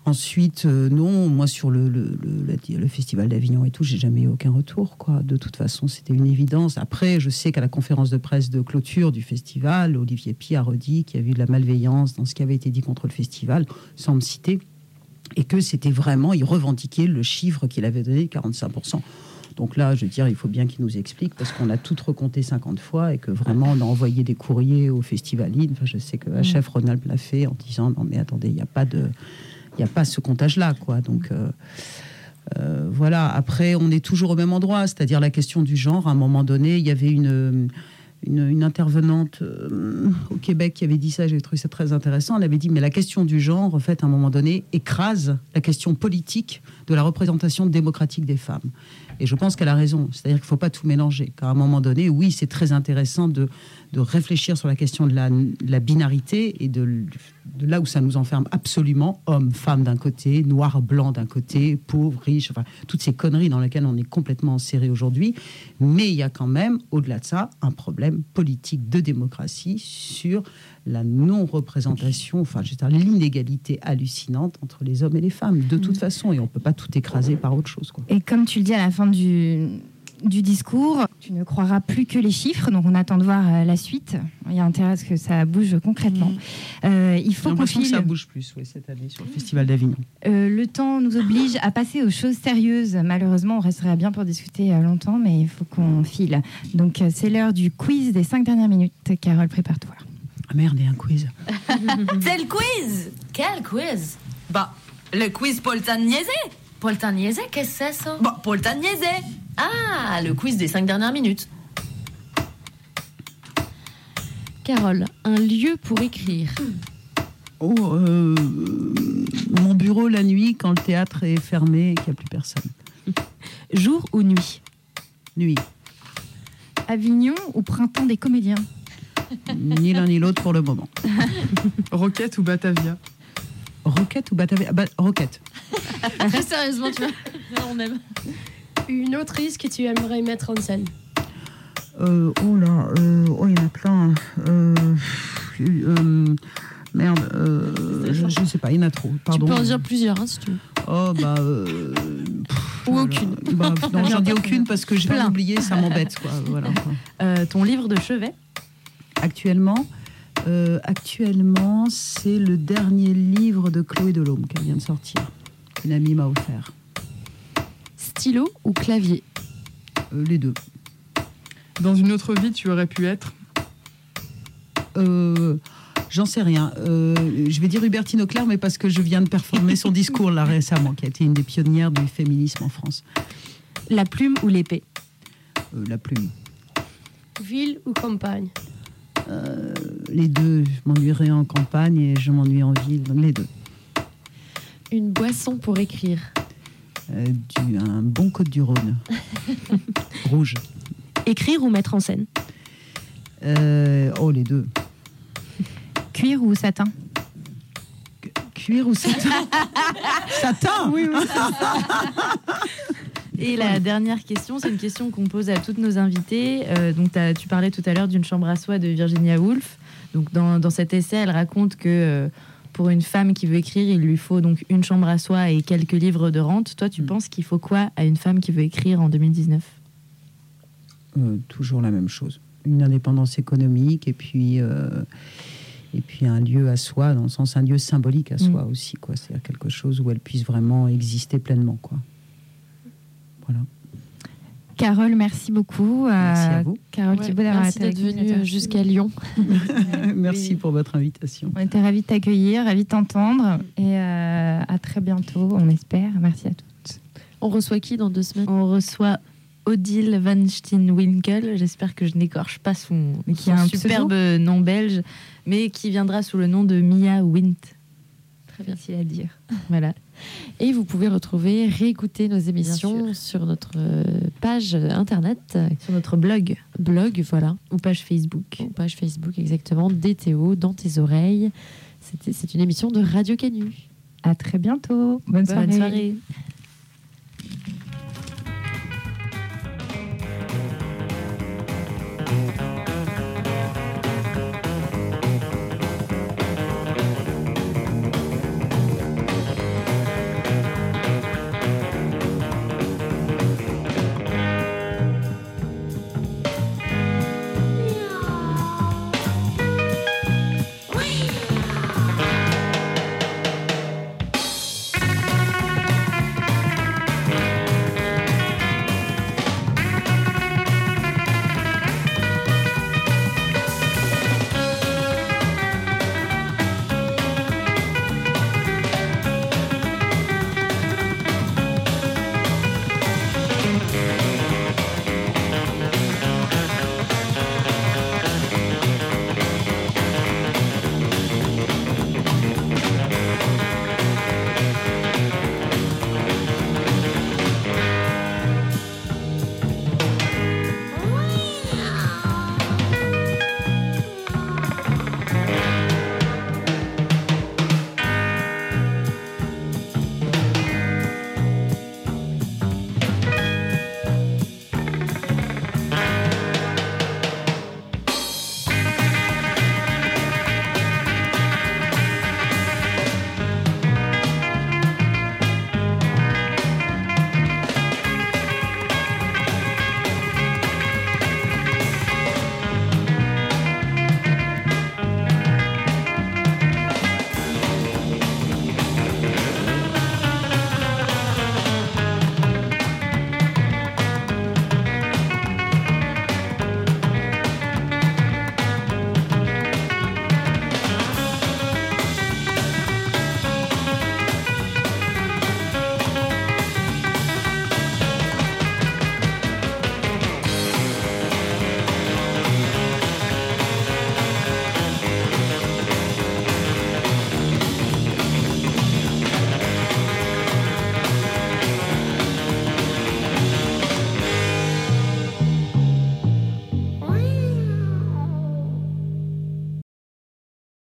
Ensuite, euh, non, moi sur le, le, la- festival d'Avignon et tout, j'ai jamais eu aucun retour. Quoi. De toute façon, c'était une évidence. Après, je sais qu'à la conférence de presse de clôture du festival, Olivier Pi a redit qu'il y avait eu de la malveillance dans ce qui avait été dit contre le festival, sans me citer, et que c'était vraiment, il revendiquait le chiffre qu'il avait donné, 45%. Donc là, je veux dire, il faut bien qu'il nous explique, parce qu'on a tout recompté 50 fois, et que vraiment, on a envoyé des courriers au festivalide. Enfin, je sais que HF Ronald l'a fait en disant, non mais attendez, il n'y a pas de n'y a pas ce comptage-là, quoi. Donc euh, euh, voilà. Après, on est toujours au même endroit, c'est-à-dire la question du genre. À un moment donné, il y avait une une, intervenante euh, au Québec qui avait dit ça. J'ai trouvé ça très intéressant. Elle avait dit, mais la question du genre, en fait, à un moment donné, écrase la question politique de la représentation démocratique des femmes. Et je pense qu'elle a raison. C'est-à-dire qu'il ne faut pas tout mélanger. Car à un moment donné, oui, c'est très intéressant de, de réfléchir sur la question de la, la binarité et de, de là où ça nous enferme absolument, homme, femme d'un côté, noir, blanc d'un côté, pauvre, riche, enfin, toutes ces conneries dans lesquelles on est complètement enserré aujourd'hui. Mais il y a quand même, au-delà de ça, un problème politique de démocratie sur la non-représentation, enfin, je l'inégalité hallucinante entre les hommes et les femmes, de toute façon, et on ne peut pas tout écraser par autre chose. Quoi.
Et comme tu le dis à la fin du, du discours. Tu ne croiras plus que les chiffres, donc on attend de voir euh, la suite. Il y a intérêt à ce que ça bouge concrètement. Euh, il faut qu'on
l'impression que
file.
ça bouge plus ouais, cette année sur le Festival d'Avignon.
Euh, le temps nous oblige à passer aux choses sérieuses. Malheureusement, on resterait bien pour discuter longtemps, mais il faut qu'on file. Donc, c'est l'heure du quiz des cinq dernières minutes. Carole, prépare-toi.
Ah merde, il y a un quiz.
C'est le quiz Quel quiz? Bah, le quiz Poltagnese Poltagnese, qu'est-ce que c'est ça? Bah, Poltagnese Ah, le quiz des cinq dernières minutes.
Carole, un lieu pour écrire.
Oh, euh, mon bureau la nuit quand le théâtre est fermé et qu'il n'y a plus personne.
Jour ou nuit?
Nuit.
Avignon ou printemps des comédiens?
Ni l'un ni l'autre pour le moment.
Roquette ou Batavia?
Roquette ou Batavia Ah, bah, Roquette.
Très sérieusement, tu vois. On aime.
Une autrice que tu aimerais mettre en scène?
Euh, oh là, euh, oh, il y en a plein. Euh, euh, merde, euh, je, je sais pas, il y en a trop. Pardon.
Tu peux en dire plusieurs, hein, si tu veux.
Oh bah. euh, pff,
Ou
voilà.
aucune.
Bah, non, j'en dis aucune parce que je vais
Plein.
oublier, ça m'embête quoi. Voilà. quoi.
Euh, ton livre de chevet?
Actuellement, euh, actuellement, c'est le dernier livre de Chloé Delhomme qu'elle vient de sortir. Une amie m'a offert.
Stylo ou clavier
Euh, les deux.
Dans une autre vie, tu aurais pu être
Euh, J'en sais rien. Euh, je vais dire Hubertine Auclair, mais parce que je viens de performer son discours là récemment, qui a été une des pionnières du féminisme en France.
La plume ou l'épée
Euh, la plume.
Ville ou campagne
Euh, les deux, je m'ennuierai en campagne et je m'ennuie en ville, donc les deux.
Une boisson pour écrire.
Euh, du, un bon Côte du Rhône. Rouge.
Écrire ou mettre en scène
Euh, oh, les deux.
Cuir ou satin
Cuir ou satin? Satin?
Oui, oui.
Et la dernière question, c'est une question qu'on pose à toutes nos invitées. Euh, donc, tu parlais tout à l'heure d'une chambre à soie de Virginia Woolf. Donc, dans, dans cet essai, elle raconte que euh, pour une femme qui veut écrire, il lui faut donc une chambre à soie et quelques livres de rente. Toi, tu
Mm.
penses qu'il faut quoi à une femme qui veut écrire en 2019
Euh, toujours la même chose. Une indépendance économique et puis, euh, et puis un lieu à soi, dans le sens un lieu symbolique à soi aussi. quoi. C'est-à-dire quelque chose où elle puisse vraiment exister pleinement. Quoi. Voilà.
Carole, merci beaucoup.
Merci
Euh,
à vous.
Carole
Ouais,
Thibault d'avoir
merci
été
venue jusqu'à Lyon.
Merci pour votre invitation.
On était ravis de t'accueillir, ravis de t'entendre et euh, à très bientôt, on espère. Merci à tous.
On reçoit qui dans deux semaines?
On reçoit Odile Van Steenwinkel. J'espère que je n'écorche pas son,
Mais qui
son
a un
superbe nom belge, mais qui viendra sous le nom de Mia Wint.
Très bien.
Facile à dire.
Voilà.
Et vous pouvez retrouver, réécouter nos émissions sur notre euh, page internet, euh,
Sur notre blog
blog, voilà,
ou page Facebook.
ou page Facebook exactement, DTO, dans tes oreilles. C'est une émission de Radio Canu.
À très bientôt. Bonne,
Bonne soirée.